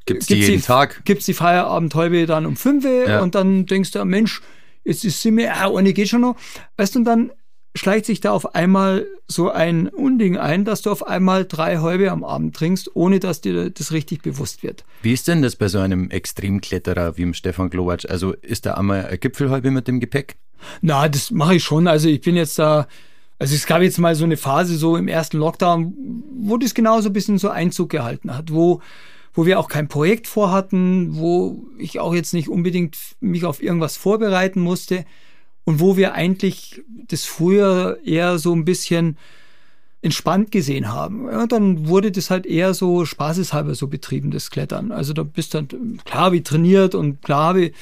gibt's die jeden die, Tag. Gibt's die Feierabendhäube dann um fünf ja. und dann denkst du, Mensch, jetzt ist sie mir, ah, eine geht schon noch. Weißt du, und dann schleicht sich da auf einmal so ein Unding ein, dass du auf einmal drei Häube am Abend trinkst, ohne dass dir das richtig bewusst wird. Wie ist denn das bei so einem Extremkletterer wie dem Stefan Glowacz? Also ist da einmal eine Gipfelhäube mit dem Gepäck? Na, das mache ich schon. Also ich bin jetzt da, also es gab jetzt mal so eine Phase so im ersten Lockdown, wo das genauso ein bisschen so Einzug gehalten hat, wo wo wir auch kein Projekt vorhatten, wo ich auch jetzt nicht unbedingt mich auf irgendwas vorbereiten musste und wo wir eigentlich das früher eher so ein bisschen entspannt gesehen haben. Ja, dann wurde das halt eher so spaßeshalber so betrieben, das Klettern. Also da bist dann klar wie trainiert und klar wie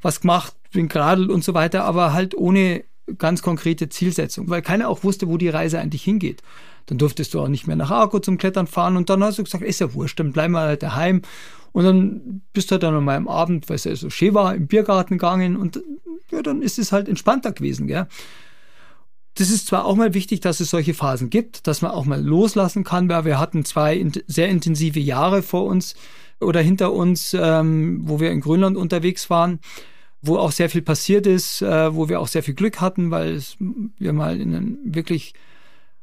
was gemacht, bin geradelt und so weiter, aber halt ohne ganz konkrete Zielsetzung, weil keiner auch wusste, wo die Reise eigentlich hingeht. Dann durftest du auch nicht mehr nach Arco zum Klettern fahren und dann hast du gesagt, ist ja wurscht, dann bleiben wir halt daheim. Und dann bist du halt dann an meinem Abend, weil es ja so schön war, im Biergarten gegangen und ja, dann ist es halt entspannter gewesen, gell? Das ist zwar auch mal wichtig, dass es solche Phasen gibt, dass man auch mal loslassen kann, weil wir hatten zwei sehr intensive Jahre vor uns oder hinter uns, ähm, wo wir in Grönland unterwegs waren, wo auch sehr viel passiert ist, äh, wo wir auch sehr viel Glück hatten, weil es, wir mal in einen wirklich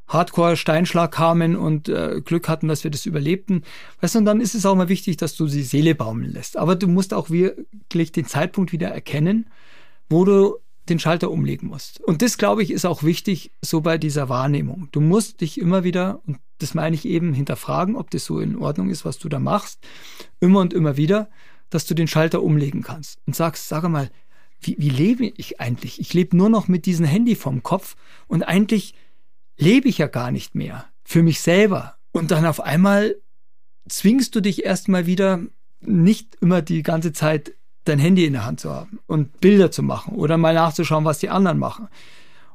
Hardcore-Steinschlag kamen und äh, Glück hatten, dass wir das überlebten. Weißt du, und dann ist es auch mal wichtig, dass du die Seele baumeln lässt. Aber du musst auch wirklich den Zeitpunkt wieder erkennen, wo du den Schalter umlegen musst. Und das, glaube ich, ist auch wichtig so bei dieser Wahrnehmung. Du musst dich immer wieder, und das meine ich eben, hinterfragen, ob das so in Ordnung ist, was du da machst, immer und immer wieder, dass du den Schalter umlegen kannst und sagst, sag mal, wie, wie lebe ich eigentlich? Ich lebe nur noch mit diesem Handy vom Kopf und eigentlich lebe ich ja gar nicht mehr für mich selber. Und dann auf einmal zwingst du dich erstmal wieder nicht immer die ganze Zeit dein Handy in der Hand zu haben und Bilder zu machen oder mal nachzuschauen, was die anderen machen.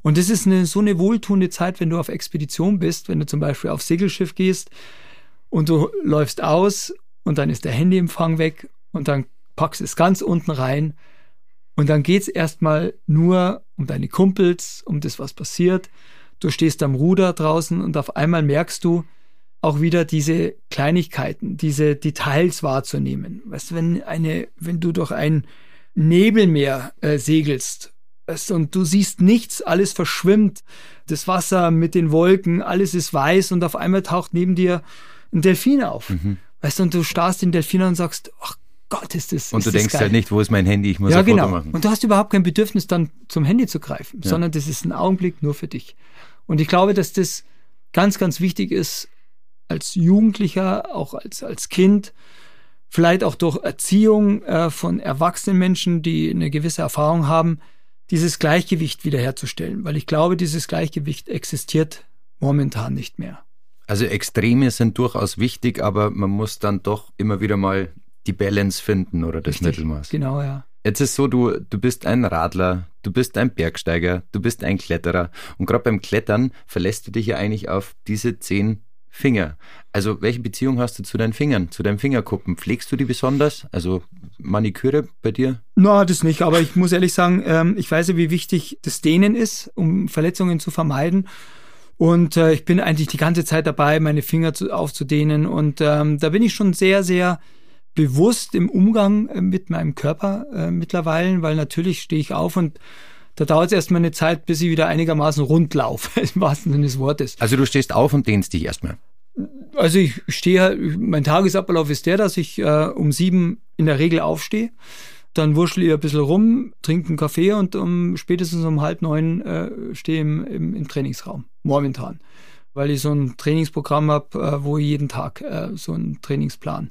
Und das ist eine, so eine wohltuende Zeit, wenn du auf Expedition bist, wenn du zum Beispiel auf Segelschiff gehst und du läufst aus und dann ist der Handyempfang weg und dann packst es ganz unten rein und dann geht's erstmal nur um deine Kumpels, um das, was passiert du stehst am Ruder draußen und auf einmal merkst du auch wieder diese Kleinigkeiten, diese Details wahrzunehmen. Weißt wenn eine, wenn du durch ein Nebelmeer äh, segelst weißt, und du siehst nichts, alles verschwimmt, das Wasser mit den Wolken, alles ist weiß und auf einmal taucht neben dir ein Delfin auf. Mhm. Weißt du, und du starrst den Delfin an und sagst, ach Gott, ist das. Und ist du denkst geil. halt nicht, wo ist mein Handy, ich muss ja, ein genau. Foto machen. Und du hast überhaupt kein Bedürfnis, dann zum Handy zu greifen, ja. sondern das ist ein Augenblick nur für dich. Und ich glaube, dass das ganz, ganz wichtig ist, als Jugendlicher, auch als, als Kind, vielleicht auch durch Erziehung äh, von erwachsenen Menschen, die eine gewisse Erfahrung haben, dieses Gleichgewicht wiederherzustellen. Weil ich glaube, dieses Gleichgewicht existiert momentan nicht mehr. Also Extreme sind durchaus wichtig, aber man muss dann doch immer wieder mal die Balance finden oder das Richtig, Mittelmaß. Genau, ja. Jetzt ist so, du, du bist ein Radler, du bist ein Bergsteiger, du bist ein Kletterer. Und gerade beim Klettern verlässt du dich ja eigentlich auf diese zehn Finger. Also welche Beziehung hast du zu deinen Fingern, zu deinen Fingerkuppen? Pflegst du die besonders? Also Maniküre bei dir? Na, no, das nicht. Aber ich muss ehrlich sagen, ähm, ich weiß ja, wie wichtig das Dehnen ist, um Verletzungen zu vermeiden. Und äh, ich bin eigentlich die ganze Zeit dabei, meine Finger zu, aufzudehnen. Und ähm, da bin ich schon sehr, sehr bewusst im Umgang äh, mit meinem Körper äh, mittlerweile, weil natürlich stehe ich auf und da dauert es erstmal eine Zeit, bis ich wieder einigermaßen rund laufe, im wahrsten Sinne des Wortes. Also du stehst auf und dehnst dich erstmal. Also ich stehe, mein Tagesablauf ist der, dass ich äh, um sieben in der Regel aufstehe. Dann wurschtel ich ein bisschen rum, trinke einen Kaffee und um spätestens um halb neun äh, stehe im, im, im Trainingsraum. Momentan. Weil ich so ein Trainingsprogramm habe, äh, wo ich jeden Tag äh, so einen Trainingsplan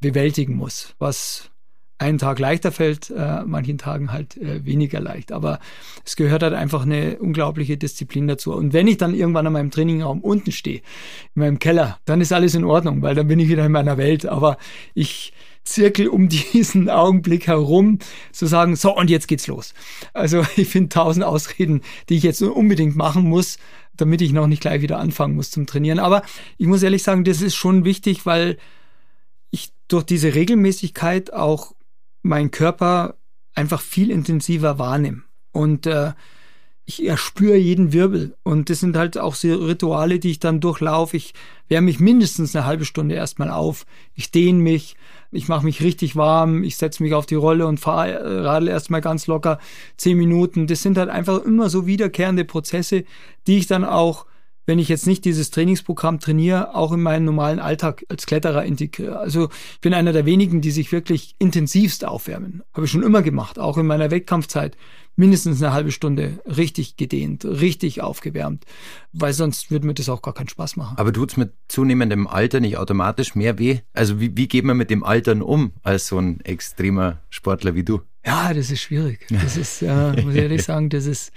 bewältigen muss, was einen Tag leichter fällt, äh, manchen Tagen halt äh, weniger leicht. Aber es gehört halt einfach eine unglaubliche Disziplin dazu. Und wenn ich dann irgendwann an meinem Trainingraum unten stehe, in meinem Keller, dann ist alles in Ordnung, weil dann bin ich wieder in meiner Welt. Aber ich zirkel um diesen Augenblick herum, zu sagen, so und jetzt geht's los. Also ich finde tausend Ausreden, die ich jetzt unbedingt machen muss, damit ich noch nicht gleich wieder anfangen muss zum Trainieren. Aber ich muss ehrlich sagen, das ist schon wichtig, weil ich durch diese Regelmäßigkeit auch meinen Körper einfach viel intensiver wahrnehme. Und äh, ich erspüre jeden Wirbel. Und das sind halt auch so Rituale, die ich dann durchlaufe. Ich wärme mich mindestens eine halbe Stunde erstmal auf. Ich dehne mich, ich mache mich richtig warm, ich setze mich auf die Rolle und fahre äh, radel erstmal ganz locker zehn Minuten. Das sind halt einfach immer so wiederkehrende Prozesse, die ich dann auch wenn ich jetzt nicht dieses Trainingsprogramm trainiere, auch in meinen normalen Alltag als Kletterer integriere. Also ich bin einer der wenigen, die sich wirklich intensivst aufwärmen. Habe ich schon immer gemacht, auch in meiner Wettkampfzeit. Mindestens eine halbe Stunde richtig gedehnt, richtig aufgewärmt, weil sonst würde mir das auch gar keinen Spaß machen. Aber tut's mit zunehmendem Alter nicht automatisch mehr weh? Also wie, wie geht man mit dem Altern um als so ein extremer Sportler wie du? Ja, das ist schwierig. Das ist, äh, muss ich ehrlich sagen, das ist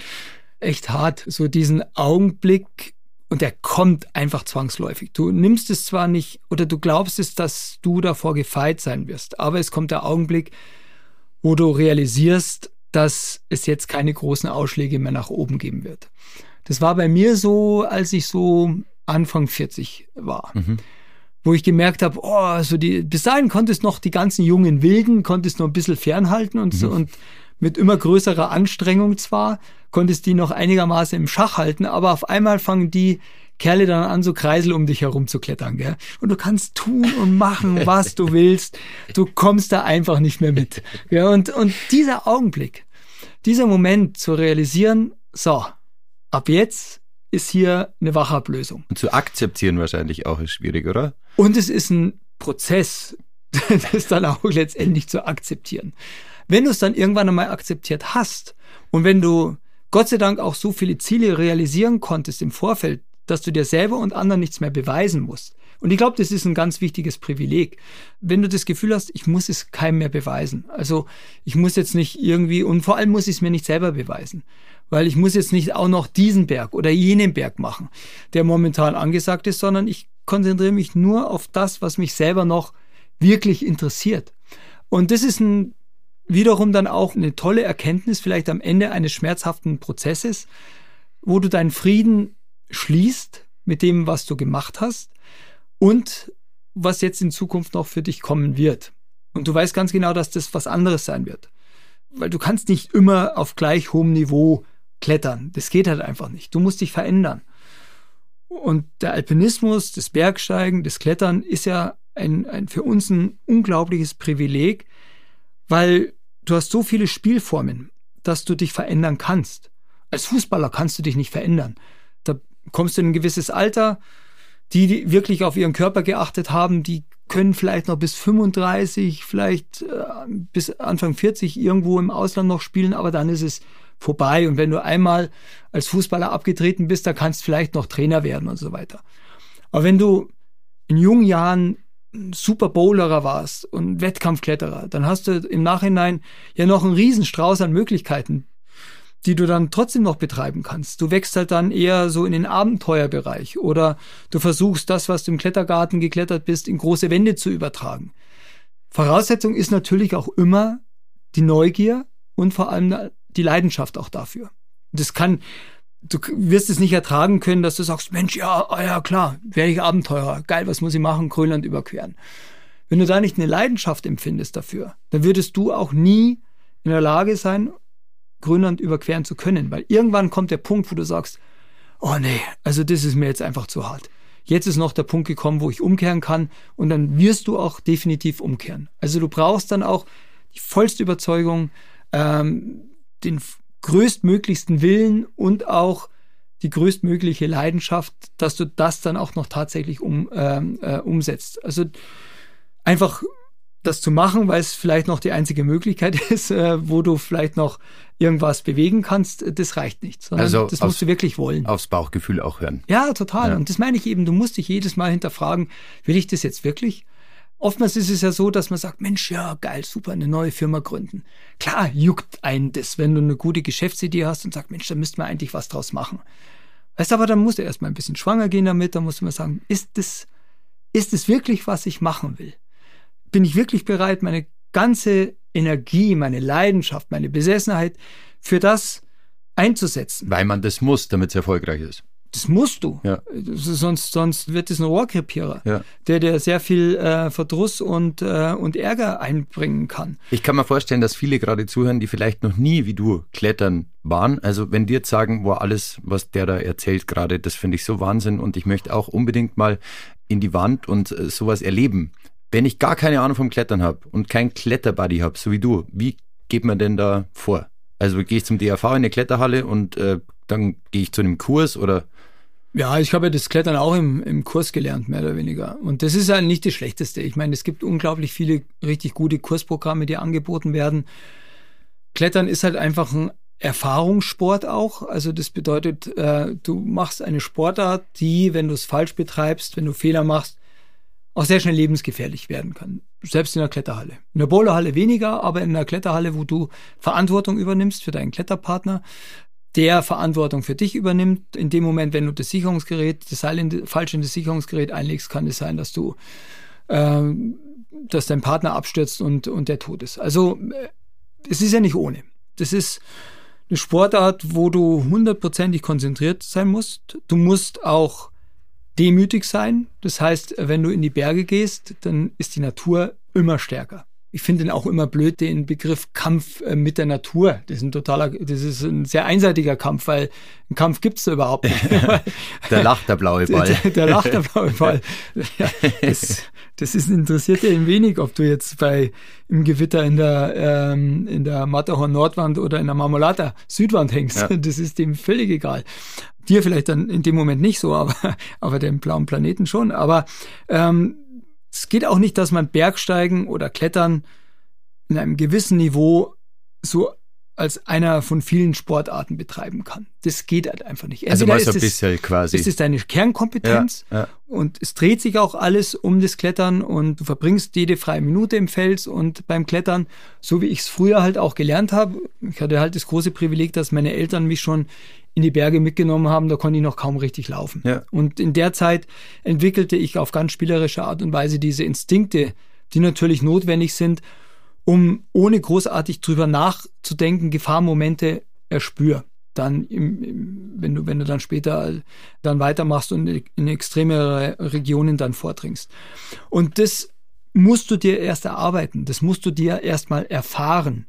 echt hart. So diesen Augenblick und der kommt einfach zwangsläufig. Du nimmst es zwar nicht oder du glaubst es, dass du davor gefeit sein wirst, aber es kommt der Augenblick, wo du realisierst, dass es jetzt keine großen Ausschläge mehr nach oben geben wird. Das war bei mir so, als ich so Anfang 40 war. Mhm. Wo ich gemerkt habe, oh, so die, bis dahin konntest noch die ganzen jungen Wilden, konntest noch ein bisschen fernhalten und so, mhm. und mit immer größerer Anstrengung zwar, konntest die noch einigermaßen im Schach halten, aber auf einmal fangen die Kerle dann an, so Kreisel um dich herum zu klettern, gell? Und du kannst tun und machen, was du willst. Du kommst da einfach nicht mehr mit. Ja, und, und dieser Augenblick, dieser Moment zu realisieren, so, ab jetzt ist hier eine Wachablösung. Und zu akzeptieren wahrscheinlich auch ist schwierig, oder? Und es ist ein Prozess, das dann auch letztendlich zu akzeptieren. Wenn du es dann irgendwann einmal akzeptiert hast und wenn du Gott sei Dank auch so viele Ziele realisieren konntest im Vorfeld, dass du dir selber und anderen nichts mehr beweisen musst. Und ich glaube, das ist ein ganz wichtiges Privileg. Wenn du das Gefühl hast, ich muss es keinem mehr beweisen. Also ich muss jetzt nicht irgendwie, und vor allem muss ich es mir nicht selber beweisen. Weil ich muss jetzt nicht auch noch diesen Berg oder jenen Berg machen, der momentan angesagt ist, sondern ich konzentriere mich nur auf das, was mich selber noch wirklich interessiert. Und das ist ein, wiederum dann auch eine tolle Erkenntnis, vielleicht am Ende eines schmerzhaften Prozesses, wo du deinen Frieden schließt mit dem, was du gemacht hast und was jetzt in Zukunft noch für dich kommen wird. Und du weißt ganz genau, dass das was anderes sein wird. Weil du kannst nicht immer auf gleich hohem Niveau klettern. Das geht halt einfach nicht. Du musst dich verändern. Und der Alpinismus, das Bergsteigen, das Klettern ist ja ein, ein für uns ein unglaubliches Privileg, weil du hast so viele Spielformen, dass du dich verändern kannst. Als Fußballer kannst du dich nicht verändern. Da kommst du in ein gewisses Alter, die, die wirklich auf ihren Körper geachtet haben, die können vielleicht noch bis 35, vielleicht äh, bis Anfang 40 irgendwo im Ausland noch spielen, aber dann ist es vorbei. Und wenn du einmal als Fußballer abgetreten bist, da kannst du vielleicht noch Trainer werden und so weiter. Aber wenn du in jungen Jahren Super Bowlerer warst und Wettkampfkletterer, dann hast du im Nachhinein ja noch einen Riesenstrauß an Möglichkeiten, die du dann trotzdem noch betreiben kannst. Du wächst halt dann eher so in den Abenteuerbereich oder du versuchst das, was du im Klettergarten geklettert bist, in große Wände zu übertragen. Voraussetzung ist natürlich auch immer die Neugier und vor allem die Leidenschaft auch dafür. Das kann, du wirst es nicht ertragen können, dass du sagst, Mensch, ja, oh ja, klar, wäre ich Abenteurer, geil, was muss ich machen, Grönland überqueren. Wenn du da nicht eine Leidenschaft empfindest dafür, dann würdest du auch nie in der Lage sein, Grönland überqueren zu können, weil irgendwann kommt der Punkt, wo du sagst, oh nee, also das ist mir jetzt einfach zu hart. Jetzt ist noch der Punkt gekommen, wo ich umkehren kann und dann wirst du auch definitiv umkehren. Also du brauchst dann auch die vollste Überzeugung, ähm, den größtmöglichsten Willen und auch die größtmögliche Leidenschaft, dass du das dann auch noch tatsächlich um, ähm, äh, umsetzt. Also einfach das zu machen, weil es vielleicht noch die einzige Möglichkeit ist, äh, wo du vielleicht noch irgendwas bewegen kannst, das reicht nicht. Also das musst du wirklich wollen. Aufs Bauchgefühl auch hören. Ja, total. Ja. Und das meine ich eben, du musst dich jedes Mal hinterfragen, will ich das jetzt wirklich? Oftmals ist es ja so, dass man sagt, Mensch, ja, geil, super, eine neue Firma gründen. Klar, juckt einen das, wenn du eine gute Geschäftsidee hast und sagst, Mensch, da müsste man eigentlich was draus machen. Weißt aber dann musst du erstmal ein bisschen schwanger gehen damit, dann musst du mal sagen, ist das, ist das wirklich, was ich machen will? Bin ich wirklich bereit, meine ganze Energie, meine Leidenschaft, meine Besessenheit für das einzusetzen? Weil man das muss, damit es erfolgreich ist. Das musst du. Ja. Sonst, sonst wird es ein Rohrkrepierer, ja. der dir sehr viel äh, Verdruss und, äh, und Ärger einbringen kann. Ich kann mir vorstellen, dass viele gerade zuhören, die vielleicht noch nie wie du klettern waren. Also wenn die jetzt sagen, boah, alles, was der da erzählt gerade, das finde ich so Wahnsinn und ich möchte auch unbedingt mal in die Wand und äh, sowas erleben. Wenn ich gar keine Ahnung vom Klettern habe und kein Kletterbuddy habe, so wie du, wie geht man denn da vor? Also gehe ich zum DRV in eine Kletterhalle und äh, dann gehe ich zu einem Kurs oder ja, ich habe das Klettern auch im, im Kurs gelernt, mehr oder weniger. Und das ist ja nicht das Schlechteste. Ich meine, es gibt unglaublich viele richtig gute Kursprogramme, die angeboten werden. Klettern ist halt einfach ein Erfahrungssport auch. Also das bedeutet, äh, du machst eine Sportart, die, wenn du es falsch betreibst, wenn du Fehler machst, auch sehr schnell lebensgefährlich werden kann. Selbst in der Kletterhalle. In der Bowlerhalle weniger, aber in der Kletterhalle, wo du Verantwortung übernimmst für deinen Kletterpartner, der Verantwortung für dich übernimmt. In dem Moment, wenn du das Sicherungsgerät, das Seil in, falsch in das Sicherungsgerät einlegst, kann es sein, dass du, äh, dass dein Partner abstürzt und, und der tot ist. Also äh, es ist ja nicht ohne. Das ist eine Sportart, wo du hundertprozentig konzentriert sein musst. Du musst auch demütig sein. Das heißt, wenn du in die Berge gehst, dann ist die Natur immer stärker. Ich finde den auch immer blöd, den Begriff Kampf äh, mit der Natur. Das ist ein totaler, das ist ein sehr einseitiger Kampf, weil einen Kampf gibt's da überhaupt nicht. da lacht der blaue Ball. Der, der lacht der blaue Ball. Ja, das, das ist interessiert ja ein wenig, ob du jetzt bei im Gewitter in der ähm, in der Matterhorn Nordwand oder in der Marmolata Südwand hängst. Ja. Das ist dem völlig egal. Dir vielleicht dann in dem Moment nicht so, aber aber dem blauen Planeten schon. Aber ähm, es geht auch nicht, dass man Bergsteigen oder Klettern in einem gewissen Niveau so als einer von vielen Sportarten betreiben kann. Das geht halt einfach nicht. Also Entweder also mal so ein bisschen quasi. Ist deine Kernkompetenz ja, ja. und es dreht sich auch alles um das Klettern und du verbringst jede freie Minute im Fels und beim Klettern, so wie ich es früher halt auch gelernt habe. Ich hatte halt das große Privileg, dass meine Eltern mich schon in die Berge mitgenommen haben, da konnte ich noch kaum richtig laufen. Ja. Und in der Zeit entwickelte ich auf ganz spielerische Art und Weise diese Instinkte, die natürlich notwendig sind, um ohne großartig drüber nachzudenken, Gefahrmomente erspür. Dann, im, im, wenn du, wenn du dann später dann weitermachst und in extremere Regionen dann vordringst. Und das musst du dir erst erarbeiten. Das musst du dir erstmal erfahren.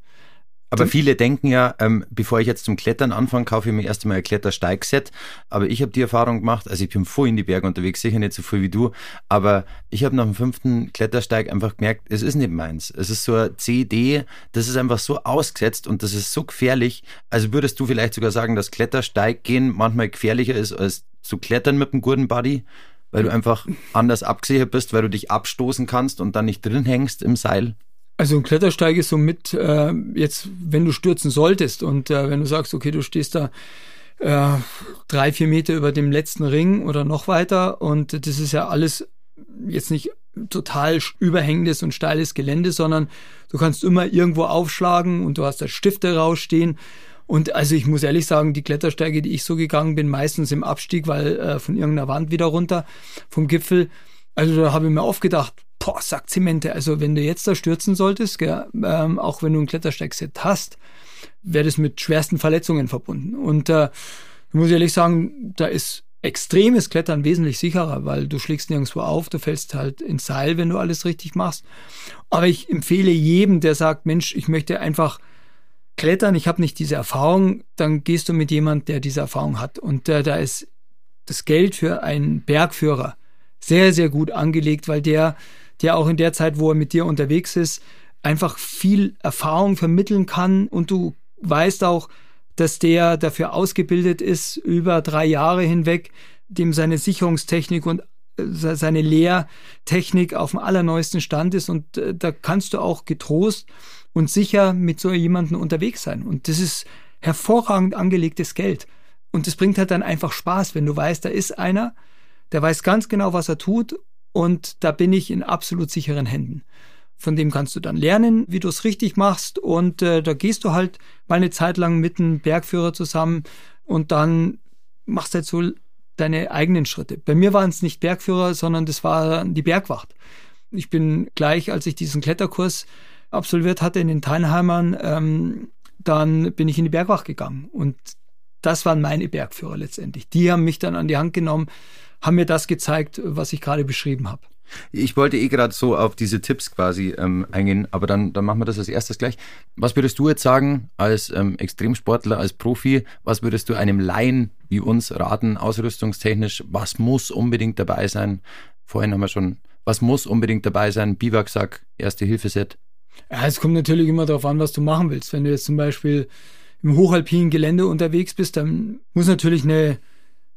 Aber viele denken ja, ähm, bevor ich jetzt zum Klettern anfange, kaufe ich mir erst einmal ein Klettersteigset. Aber ich habe die Erfahrung gemacht, also ich bin voll in die Berge unterwegs, sicher nicht so viel wie du, aber ich habe nach dem fünften Klettersteig einfach gemerkt, es ist nicht meins. Es ist so ein CD, das ist einfach so ausgesetzt und das ist so gefährlich. Also würdest du vielleicht sogar sagen, dass Klettersteiggehen manchmal gefährlicher ist als zu klettern mit einem guten Buddy? Weil du einfach anders abgesichert bist, weil du dich abstoßen kannst und dann nicht drin hängst im Seil? Also ein Klettersteig ist somit äh, jetzt, wenn du stürzen solltest und äh, wenn du sagst, okay, du stehst da äh, drei, vier Meter über dem letzten Ring oder noch weiter und das ist ja alles jetzt nicht total überhängendes und steiles Gelände, sondern du kannst immer irgendwo aufschlagen und du hast da Stifte rausstehen. Und also ich muss ehrlich sagen, die Klettersteige, die ich so gegangen bin, meistens im Abstieg, weil äh, von irgendeiner Wand wieder runter vom Gipfel. Also da habe ich mir oft gedacht, boah, Sackzemente. Also wenn du jetzt da stürzen solltest, gell, ähm, auch wenn du ein Klettersteigset hast, wäre das mit schwersten Verletzungen verbunden. Und äh, ich muss ehrlich sagen, da ist extremes Klettern wesentlich sicherer, weil du schlägst nirgendwo auf, du fällst halt ins Seil, wenn du alles richtig machst. Aber ich empfehle jedem, der sagt, Mensch, ich möchte einfach klettern, ich habe nicht diese Erfahrung, dann gehst du mit jemand, der diese Erfahrung hat. Und äh, da ist das Geld für einen Bergführer sehr, sehr gut angelegt, weil der der auch in der Zeit, wo er mit dir unterwegs ist, einfach viel Erfahrung vermitteln kann und du weißt auch, dass der dafür ausgebildet ist, über drei Jahre hinweg, dem seine Sicherungstechnik und äh, seine Lehrtechnik auf dem allerneuesten Stand ist und äh, da kannst du auch getrost und sicher mit so jemandem unterwegs sein. Und das ist hervorragend angelegtes Geld. Und das bringt halt dann einfach Spaß, wenn du weißt, da ist einer, der weiß ganz genau, was er tut und da bin ich in absolut sicheren Händen. Von dem kannst du dann lernen, wie du es richtig machst und äh, da gehst du halt mal eine Zeit lang mit einem Bergführer zusammen und dann machst du halt so deine eigenen Schritte. Bei mir waren es nicht Bergführer, sondern das war die Bergwacht. Ich bin gleich, als ich diesen Kletterkurs absolviert hatte in den Teinheimern, ähm, dann bin ich in die Bergwacht gegangen und das waren meine Bergführer letztendlich. Die haben mich dann an die Hand genommen, haben mir das gezeigt, was ich gerade beschrieben habe. Ich wollte eh gerade so auf diese Tipps quasi ähm, eingehen, aber dann, dann machen wir das als erstes gleich. Was würdest du jetzt sagen als ähm, Extremsportler, als Profi, was würdest du einem Laien wie uns raten, ausrüstungstechnisch, was muss unbedingt dabei sein? Vorhin haben wir schon, was muss unbedingt dabei sein? Biwaksack, Erste-Hilfe-Set? Ja, es kommt natürlich immer darauf an, was du machen willst. Wenn du jetzt zum Beispiel im hochalpinen Gelände unterwegs bist, dann muss natürlich eine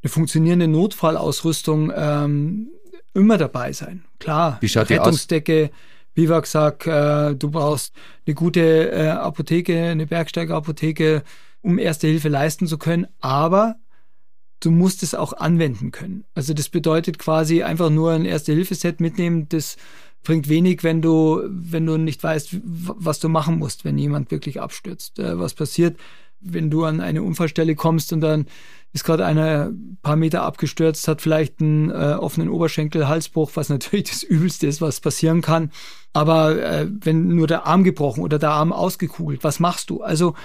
eine funktionierende Notfallausrüstung ähm, immer dabei sein. Klar, Wie schaut Rettungsdecke, Biwaksack, äh, du brauchst eine gute äh, Apotheke, eine Bergsteigerapotheke, um Erste Hilfe leisten zu können, aber du musst es auch anwenden können. Also das bedeutet quasi einfach nur ein Erste-Hilfe-Set mitnehmen, das bringt wenig, wenn du, wenn du nicht weißt, was du machen musst, wenn jemand wirklich abstürzt. Äh, was passiert, wenn du an eine Unfallstelle kommst und dann ist gerade einer ein paar Meter abgestürzt, hat vielleicht einen äh, offenen Oberschenkel, Halsbruch, was natürlich das Übelste ist, was passieren kann. Aber äh, wenn nur der Arm gebrochen oder der Arm ausgekugelt, was machst du? Also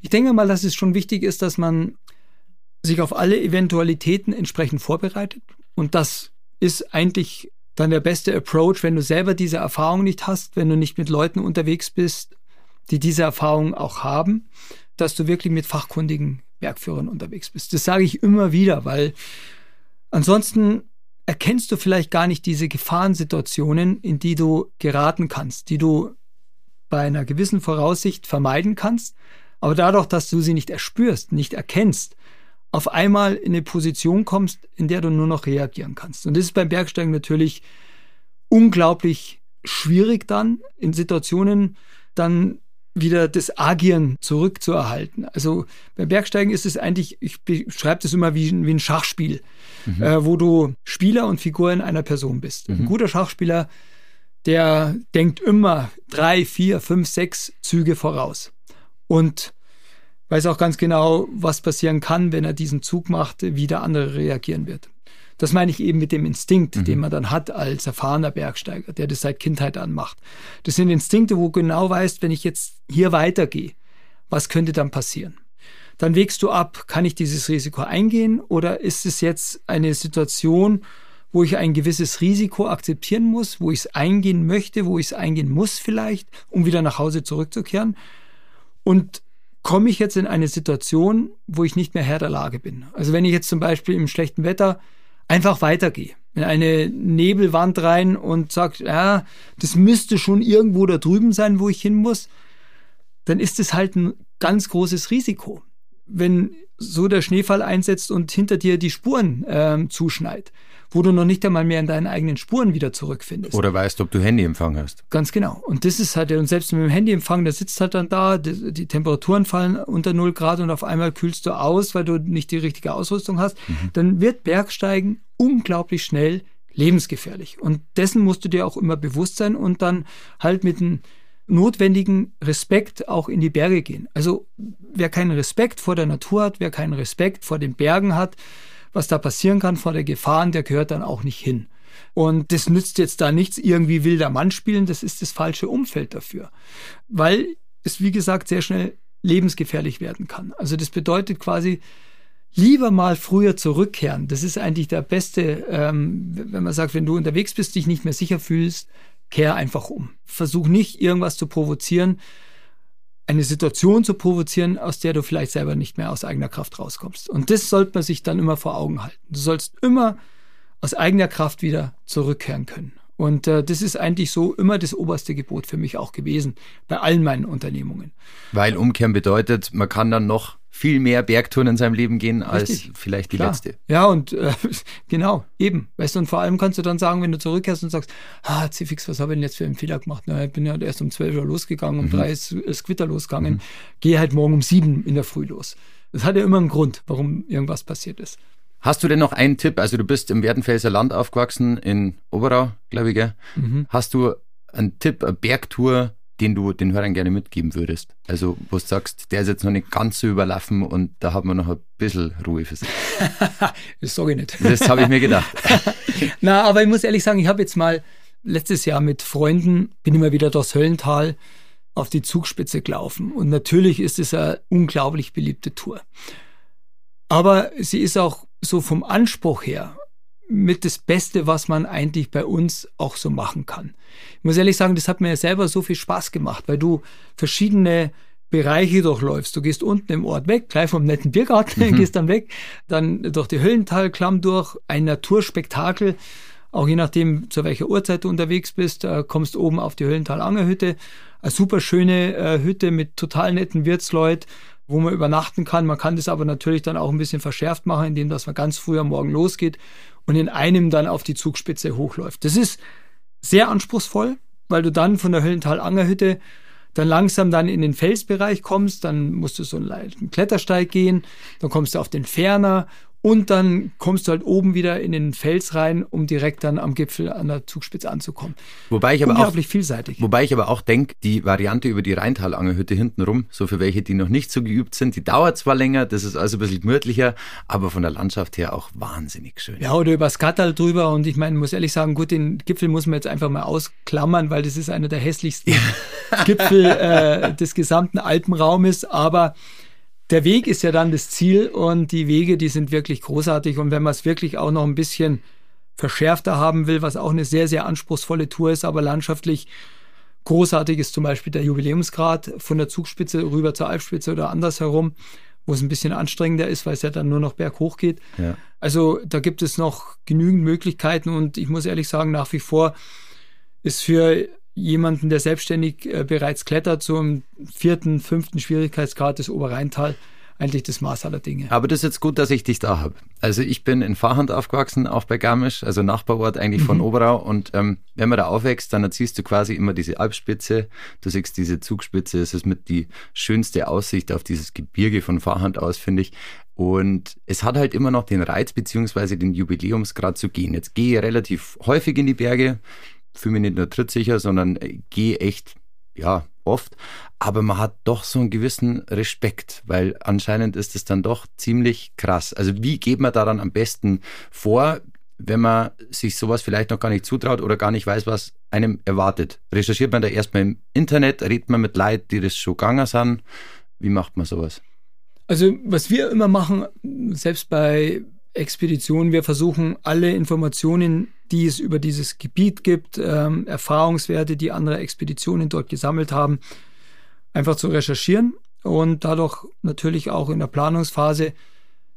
ich denke mal, dass es schon wichtig ist, dass man sich auf alle Eventualitäten entsprechend vorbereitet. Und das ist eigentlich dann der beste Approach, wenn du selber diese Erfahrung nicht hast, wenn du nicht mit Leuten unterwegs bist, die diese Erfahrung auch haben, dass du wirklich mit fachkundigen Bergführern unterwegs bist. Das sage ich immer wieder, weil ansonsten erkennst du vielleicht gar nicht diese Gefahrensituationen, in die du geraten kannst, die du bei einer gewissen Voraussicht vermeiden kannst, aber dadurch, dass du sie nicht erspürst, nicht erkennst, auf einmal in eine Position kommst, in der du nur noch reagieren kannst. Und das ist beim Bergsteigen natürlich unglaublich schwierig dann in Situationen dann wieder das Agieren zurückzuerhalten. Also beim Bergsteigen ist es eigentlich, ich beschreibe das immer wie, wie ein Schachspiel, mhm. äh, wo du Spieler und Figur in einer Person bist. Mhm. Ein guter Schachspieler, der denkt immer drei, vier, fünf, sechs Züge voraus. Und weiß auch ganz genau, was passieren kann, wenn er diesen Zug macht, wie der andere reagieren wird. Das meine ich eben mit dem Instinkt, mhm. den man dann hat als erfahrener Bergsteiger, der das seit Kindheit an macht. Das sind Instinkte, wo du genau weißt, wenn ich jetzt hier weitergehe, was könnte dann passieren? Dann wägst du ab, kann ich dieses Risiko eingehen oder ist es jetzt eine Situation, wo ich ein gewisses Risiko akzeptieren muss, wo ich es eingehen möchte, wo ich es eingehen muss vielleicht, um wieder nach Hause zurückzukehren? Und komme ich jetzt in eine Situation, wo ich nicht mehr Herr der Lage bin. Also wenn ich jetzt zum Beispiel im schlechten Wetter einfach weitergehe, in eine Nebelwand rein und sage, ja, das müsste schon irgendwo da drüben sein, wo ich hin muss, dann ist es halt ein ganz großes Risiko. Wenn so der Schneefall einsetzt und hinter dir die Spuren äh, zuschneit, wo du noch nicht einmal mehr in deinen eigenen Spuren wieder zurückfindest. Oder weißt, ob du Handyempfang hast. Ganz genau. Und das ist halt, und selbst mit dem Handyempfang, der sitzt halt dann da, die, die Temperaturen fallen unter 0 Grad und auf einmal kühlst du aus, weil du nicht die richtige Ausrüstung hast, mhm. dann wird Bergsteigen unglaublich schnell lebensgefährlich. Und dessen musst du dir auch immer bewusst sein und dann halt mit einem notwendigen Respekt auch in die Berge gehen. Also wer keinen Respekt vor der Natur hat, wer keinen Respekt vor den Bergen hat, was da passieren kann vor der Gefahren, der gehört dann auch nicht hin. Und das nützt jetzt da nichts irgendwie wilder Mann spielen, das ist das falsche Umfeld dafür. Weil es, wie gesagt, sehr schnell lebensgefährlich werden kann. Also das bedeutet quasi, lieber mal früher zurückkehren. Das ist eigentlich der beste, ähm, wenn man sagt, wenn du unterwegs bist, dich nicht mehr sicher fühlst, kehr einfach um. Versuch nicht irgendwas zu provozieren, eine Situation zu provozieren, aus der du vielleicht selber nicht mehr aus eigener Kraft rauskommst. Und das sollte man sich dann immer vor Augen halten. Du sollst immer aus eigener Kraft wieder zurückkehren können. Und äh, das ist eigentlich so immer das oberste Gebot für mich auch gewesen, bei allen meinen Unternehmungen. Weil umkehren bedeutet, man kann dann noch viel mehr Bergtouren in seinem Leben gehen als Richtig. vielleicht die Klar. letzte. Ja, und äh, genau, eben. Weißt du, und vor allem kannst du dann sagen, wenn du zurückkehrst und sagst, ah, Zifix, was habe ich denn jetzt für einen Fehler gemacht? Na, ich bin ja erst um 12 Uhr losgegangen, um mhm. drei ist das Quitter losgegangen, mhm. gehe halt morgen um sieben in der Früh los. Das hat ja immer einen Grund, warum irgendwas passiert ist. Hast du denn noch einen Tipp? Also du bist im Werdenfelser Land aufgewachsen, in Oberau, glaube ich, gell? Mhm. Hast du einen Tipp, eine Bergtour, den du den Hörern gerne mitgeben würdest? Also, wo du sagst, der ist jetzt noch nicht ganz so überlaufen und da hat man noch ein bisschen Ruhe für sich. das sage ich nicht. Das habe ich mir gedacht. Na, aber ich muss ehrlich sagen, ich habe jetzt mal letztes Jahr mit Freunden, bin immer wieder durchs Höllental auf die Zugspitze gelaufen. Und natürlich ist es eine unglaublich beliebte Tour. Aber sie ist auch so vom Anspruch her mit das Beste, was man eigentlich bei uns auch so machen kann. Ich muss ehrlich sagen, das hat mir ja selber so viel Spaß gemacht, weil du verschiedene Bereiche durchläufst. Du gehst unten im Ort weg, gleich vom netten Biergarten, mhm. gehst dann weg, dann durch die Höllentalklamm durch, ein Naturspektakel. Auch je nachdem, zu welcher Uhrzeit du unterwegs bist, äh, kommst oben auf die Höllental-Angerhütte. Eine super schöne äh, Hütte mit total netten Wirtsleuten wo man übernachten kann. Man kann das aber natürlich dann auch ein bisschen verschärft machen, indem dass man ganz früh am Morgen losgeht und in einem dann auf die Zugspitze hochläuft. Das ist sehr anspruchsvoll, weil du dann von der Höllental-Angerhütte dann langsam dann in den Felsbereich kommst, dann musst du so einen Klettersteig gehen, dann kommst du auf den Ferner und dann kommst du halt oben wieder in den Fels rein, um direkt dann am Gipfel an der Zugspitze anzukommen. Wobei ich aber Unglaublich auch, vielseitig. Wobei ich aber auch denke, die Variante über die Rheintalangerhütte hintenrum, so für welche, die noch nicht so geübt sind, die dauert zwar länger, das ist also ein bisschen gemütlicher, aber von der Landschaft her auch wahnsinnig schön. Ja, oder über Skattal drüber und ich meine, muss ehrlich sagen, gut, den Gipfel muss man jetzt einfach mal ausklammern, weil das ist einer der hässlichsten Gipfel äh, des gesamten Alpenraumes, aber der Weg ist ja dann das Ziel und die Wege, die sind wirklich großartig. Und wenn man es wirklich auch noch ein bisschen verschärfter haben will, was auch eine sehr, sehr anspruchsvolle Tour ist, aber landschaftlich großartig ist zum Beispiel der Jubiläumsgrad von der Zugspitze rüber zur Alpspitze oder andersherum, wo es ein bisschen anstrengender ist, weil es ja dann nur noch berghoch geht. Ja. Also da gibt es noch genügend Möglichkeiten und ich muss ehrlich sagen, nach wie vor ist für jemanden, der selbstständig äh, bereits klettert, zum vierten, fünften Schwierigkeitsgrad des Oberrheintal eigentlich das Maß aller Dinge. Aber das ist jetzt gut, dass ich dich da habe. Also ich bin in Fahrhand aufgewachsen, auch bei Garmisch, also Nachbarort eigentlich von mhm. Oberau. Und ähm, wenn man da aufwächst, dann erziehst du quasi immer diese Alpspitze. Du siehst diese Zugspitze. Es ist mit die schönste Aussicht auf dieses Gebirge von Fahrhand aus, finde ich. Und es hat halt immer noch den Reiz, beziehungsweise den Jubiläumsgrad zu gehen. Jetzt gehe ich relativ häufig in die Berge, fühle mich nicht nur trittsicher, sondern gehe echt, ja, oft. Aber man hat doch so einen gewissen Respekt, weil anscheinend ist es dann doch ziemlich krass. Also wie geht man da dann am besten vor, wenn man sich sowas vielleicht noch gar nicht zutraut oder gar nicht weiß, was einem erwartet? Recherchiert man da erstmal im Internet, redet man mit Leuten, die das schon gegangen sind? Wie macht man sowas? Also was wir immer machen, selbst bei Expeditionen, wir versuchen alle Informationen, die es über dieses Gebiet gibt, ähm, Erfahrungswerte, die andere Expeditionen dort gesammelt haben, einfach zu recherchieren und dadurch natürlich auch in der Planungsphase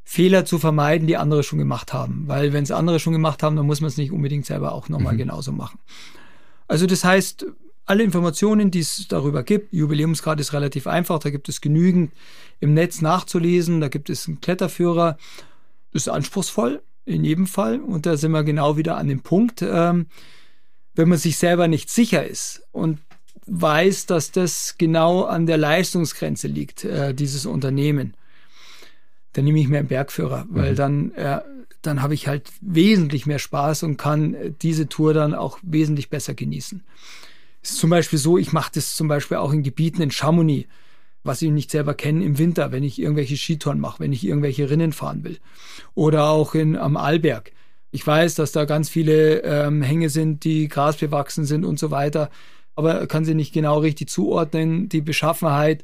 Fehler zu vermeiden, die andere schon gemacht haben. Weil wenn es andere schon gemacht haben, dann muss man es nicht unbedingt selber auch nochmal mhm. genauso machen. Also das heißt, alle Informationen, die es darüber gibt, Jubiläumsgrad ist relativ einfach, da gibt es genügend im Netz nachzulesen, da gibt es einen Kletterführer, ist anspruchsvoll in jedem Fall und da sind wir genau wieder an dem Punkt, ähm, wenn man sich selber nicht sicher ist und weiß, dass das genau an der Leistungsgrenze liegt, äh, dieses Unternehmen, dann nehme ich mir einen Bergführer, weil mhm. dann, äh, dann habe ich halt wesentlich mehr Spaß und kann diese Tour dann auch wesentlich besser genießen. Es ist zum Beispiel so, ich mache das zum Beispiel auch in Gebieten in Chamonix, was ich nicht selber kenne im Winter, wenn ich irgendwelche Skitouren mache, wenn ich irgendwelche Rinnen fahren will. Oder auch in, am Arlberg. Ich weiß, dass da ganz viele ähm, Hänge sind, die grasbewachsen sind und so weiter aber kann sie nicht genau richtig zuordnen, die Beschaffenheit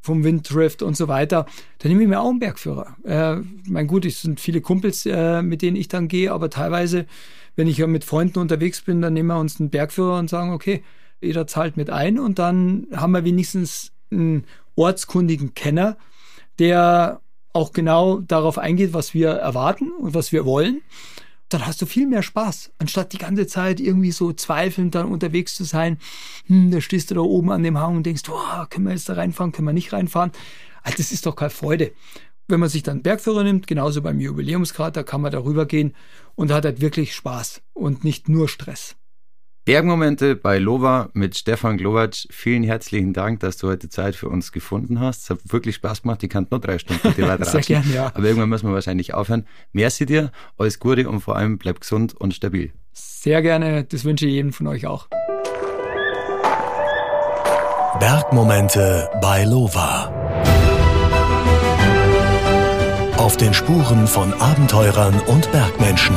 vom Winddrift und so weiter, dann nehme ich mir auch einen Bergführer. Äh, mein gut, es sind viele Kumpels, äh, mit denen ich dann gehe, aber teilweise, wenn ich ja mit Freunden unterwegs bin, dann nehmen wir uns einen Bergführer und sagen, okay, jeder zahlt mit ein und dann haben wir wenigstens einen ortskundigen Kenner, der auch genau darauf eingeht, was wir erwarten und was wir wollen dann hast du viel mehr Spaß, anstatt die ganze Zeit irgendwie so zweifelnd dann unterwegs zu sein. Hm, da stehst du da oben an dem Hang und denkst, oh, können wir jetzt da reinfahren, können wir nicht reinfahren. Also das ist doch keine Freude. Wenn man sich dann Bergführer nimmt, genauso beim Jubiläumsgrad, da kann man darüber gehen und hat halt wirklich Spaß und nicht nur Stress. Bergmomente bei Lova mit Stefan Glowacz. Vielen herzlichen Dank, dass du heute Zeit für uns gefunden hast. Es hat wirklich Spaß gemacht. Ich kann nur drei Stunden mit dir weiter Sehr gerne, ja. Aber irgendwann müssen wir wahrscheinlich aufhören. Merci dir, alles Gute und vor allem bleib gesund und stabil. Sehr gerne. Das wünsche ich jedem von euch auch. Bergmomente bei Lova. Auf den Spuren von Abenteurern und Bergmenschen.